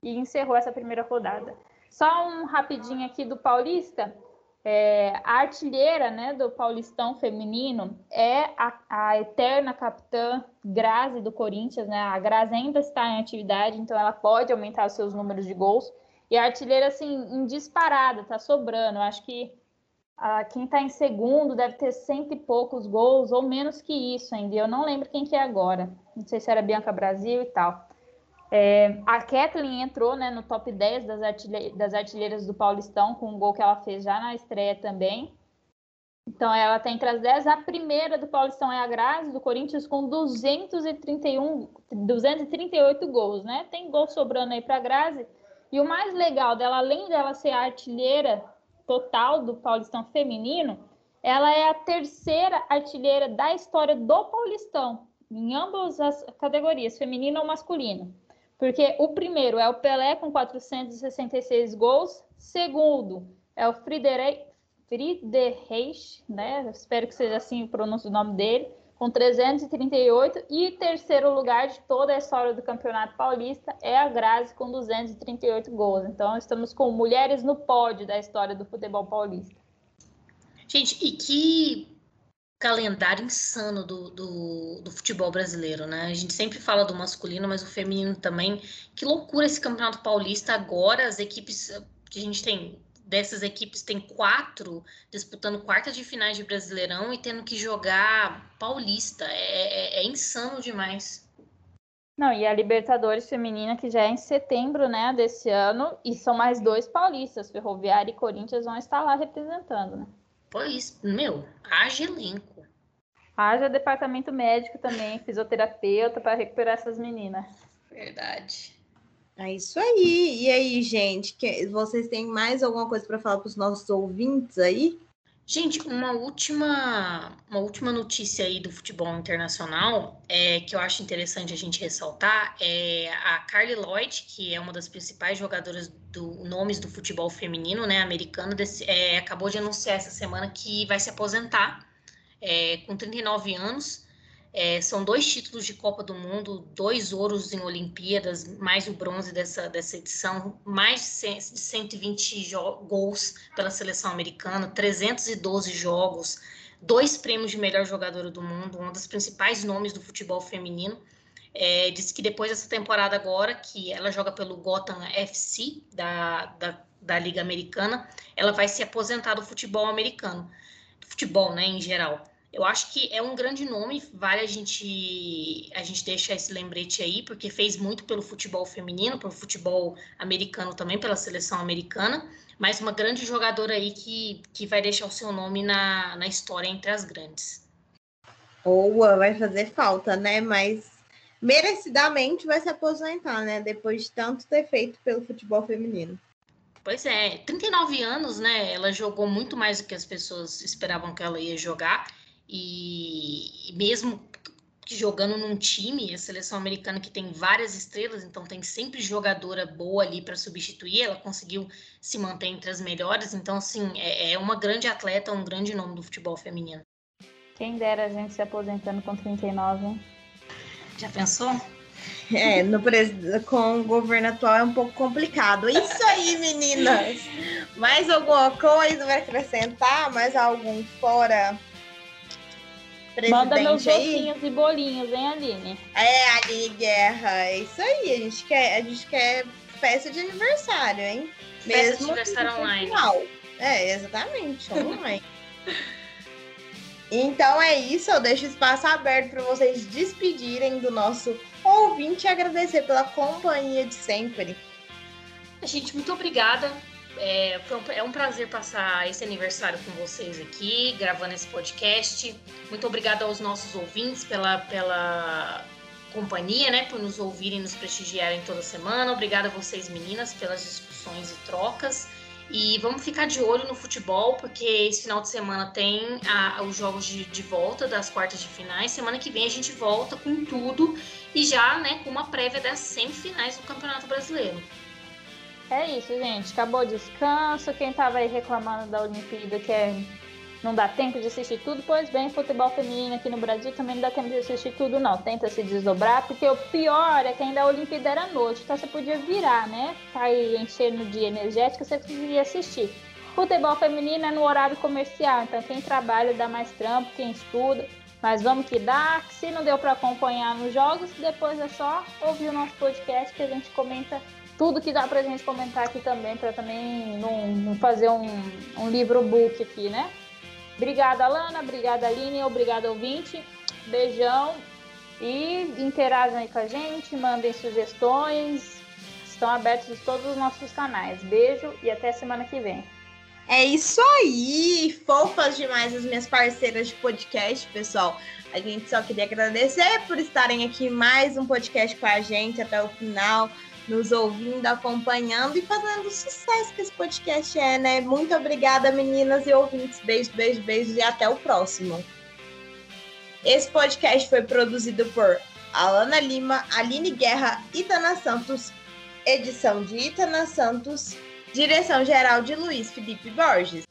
E encerrou essa primeira rodada. Só um rapidinho aqui do Paulista. É, a artilheira né, do Paulistão feminino é a, a, eterna capitã Grazi do Corinthians. Né? A Grazi ainda está em atividade, então ela pode aumentar os seus números de gols. E a artilheira, assim, em disparada, tá sobrando. Eu acho que ah, quem está em segundo deve ter cento e poucos gols, ou menos que isso ainda. Eu não lembro quem que é agora. Não sei se era Bianca Brasil e tal. É, a Kathleen entrou né, no top 10 das, artilhe das artilheiras do Paulistão, com um gol que ela fez já na estreia também. Então, ela está entre as 10. A primeira do Paulistão é a Grazi, do Corinthians, com 231, 238 gols, né? Tem gol sobrando aí para a Grazi. E o mais legal dela, além dela ser artilheira total do Paulistão feminino, ela é a terceira artilheira da história do Paulistão, em ambas as categorias, feminino ou masculino. Porque o primeiro é o Pelé com 466 gols, segundo é o Friedrich, Friedrich né? espero que seja assim o pronúncio do nome dele, com 338, e terceiro lugar de toda a história do Campeonato Paulista é a Grazi com 238 gols. Então estamos com mulheres no pódio da história do futebol paulista. Gente, e que calendário insano do, do, do, futebol brasileiro, né? A gente sempre fala do masculino, mas o feminino também. Que loucura esse Campeonato Paulista. Agora as equipes a gente tem dessas equipes tem quatro disputando quartas de finais de Brasileirão e tendo que jogar Paulista. É, é, é, insano demais. Não, e a Libertadores feminina que já é em setembro, né, desse ano, e são mais dois paulistas, Ferroviária e Corinthians vão estar lá representando, né? Pois, meu, haja elenco. Haja departamento médico também, fisioterapeuta para recuperar essas meninas. Verdade. É isso aí. E aí, gente, que, vocês têm mais alguma coisa para falar para os nossos ouvintes aí? Gente, uma última, uma última notícia aí do futebol internacional é, que eu acho interessante a gente ressaltar é a Carly Lloyd, que é uma das principais jogadoras do nomes do futebol feminino, né, americano, desse, é, acabou de anunciar essa semana que vai se aposentar é, com 39 anos. É, são dois títulos de Copa do Mundo, dois ouros em Olimpíadas, mais o bronze dessa, dessa edição, mais de 120 gols pela seleção americana, 312 jogos, dois prêmios de melhor jogadora do mundo, um dos principais nomes do futebol feminino. é, disse que depois dessa temporada agora, que ela joga pelo Gotham FC da, da, da Liga Americana, ela vai se aposentar do futebol americano, do futebol, né, em geral. Eu acho que é um grande nome, vale a gente a gente deixar esse lembrete aí, porque fez muito pelo futebol feminino, pelo futebol americano também, pela seleção americana, mas uma grande jogadora aí que, que vai deixar o seu nome na, na história entre as grandes. Boa, vai fazer falta, né? Mas merecidamente vai se aposentar, né? Depois de tanto ter feito pelo futebol feminino. Pois é, 39 anos, né? Ela jogou muito mais do que as pessoas esperavam que ela ia jogar. E, mesmo jogando num time, a seleção americana que tem várias estrelas, então tem sempre jogadora boa ali para substituir, ela conseguiu se manter entre as melhores, então assim, é, é uma grande atleta, um grande nome do futebol feminino. Quem dera a gente se aposentando com 39, hein? Já pensou? É, no, com o governo atual é um pouco complicado. Isso aí, meninas! Mais alguma coisa vai acrescentar? Mais algum fora? Presidente Manda meus aí? docinhos e bolinhos, hein, Aline? É, Aline Guerra, é isso aí. A gente quer, a gente quer festa de aniversário, hein? Festa Mesmo de aniversário online. Final. É, exatamente, online. Então é isso, eu deixo espaço aberto para vocês despedirem do nosso ouvinte e agradecer pela companhia de sempre. Gente, muito obrigada. É, um, é um prazer passar esse aniversário com vocês aqui, gravando esse podcast. Muito obrigada aos nossos ouvintes pela, pela companhia, né? Por nos ouvirem e nos prestigiarem toda semana. Obrigada a vocês, meninas, pelas discussões e trocas. E vamos ficar de olho no futebol, porque esse final de semana tem a, os jogos de, de, volta das quartas de finais. Semana que vem a gente volta com tudo e já né, com uma prévia das semifinais do Campeonato Brasileiro. É isso, gente. Acabou o descanso. Quem estava aí reclamando da Olimpíada que é não dá tempo de assistir tudo, pois bem, futebol feminino aqui no Brasil também não dá tempo de assistir tudo, não. Tenta se desdobrar, porque o pior é que ainda a Olimpíada era noite, então você podia virar, né? Cair, encher no dia energético, você conseguiria assistir. Futebol feminino é no horário comercial, então quem trabalha dá mais trampo, quem estuda, mas vamos que dá. Se não deu para acompanhar nos jogos, depois é só ouvir o nosso podcast que a gente comenta tudo que dá pra gente comentar aqui também, para também não, fazer um, um livro book aqui, né? Obrigada, Lana. Obrigada, Aline. Obrigada, ouvinte. Beijão. E interajam aí com a gente, mandem sugestões. Estão abertos todos os nossos canais. Beijo e até semana que vem. É isso aí! Fofas demais as minhas parceiras de podcast, pessoal. A gente só queria agradecer por estarem aqui mais um podcast com a gente até o final nos ouvindo, acompanhando e fazendo sucesso que esse podcast é, né? Muito obrigada, meninas e ouvintes. Beijo, beijo, beijo e até o próximo. Esse podcast foi produzido por Alana Lima, Aline Guerra, Itana Santos, edição de Itana Santos, direção geral de Luiz Felipe Borges.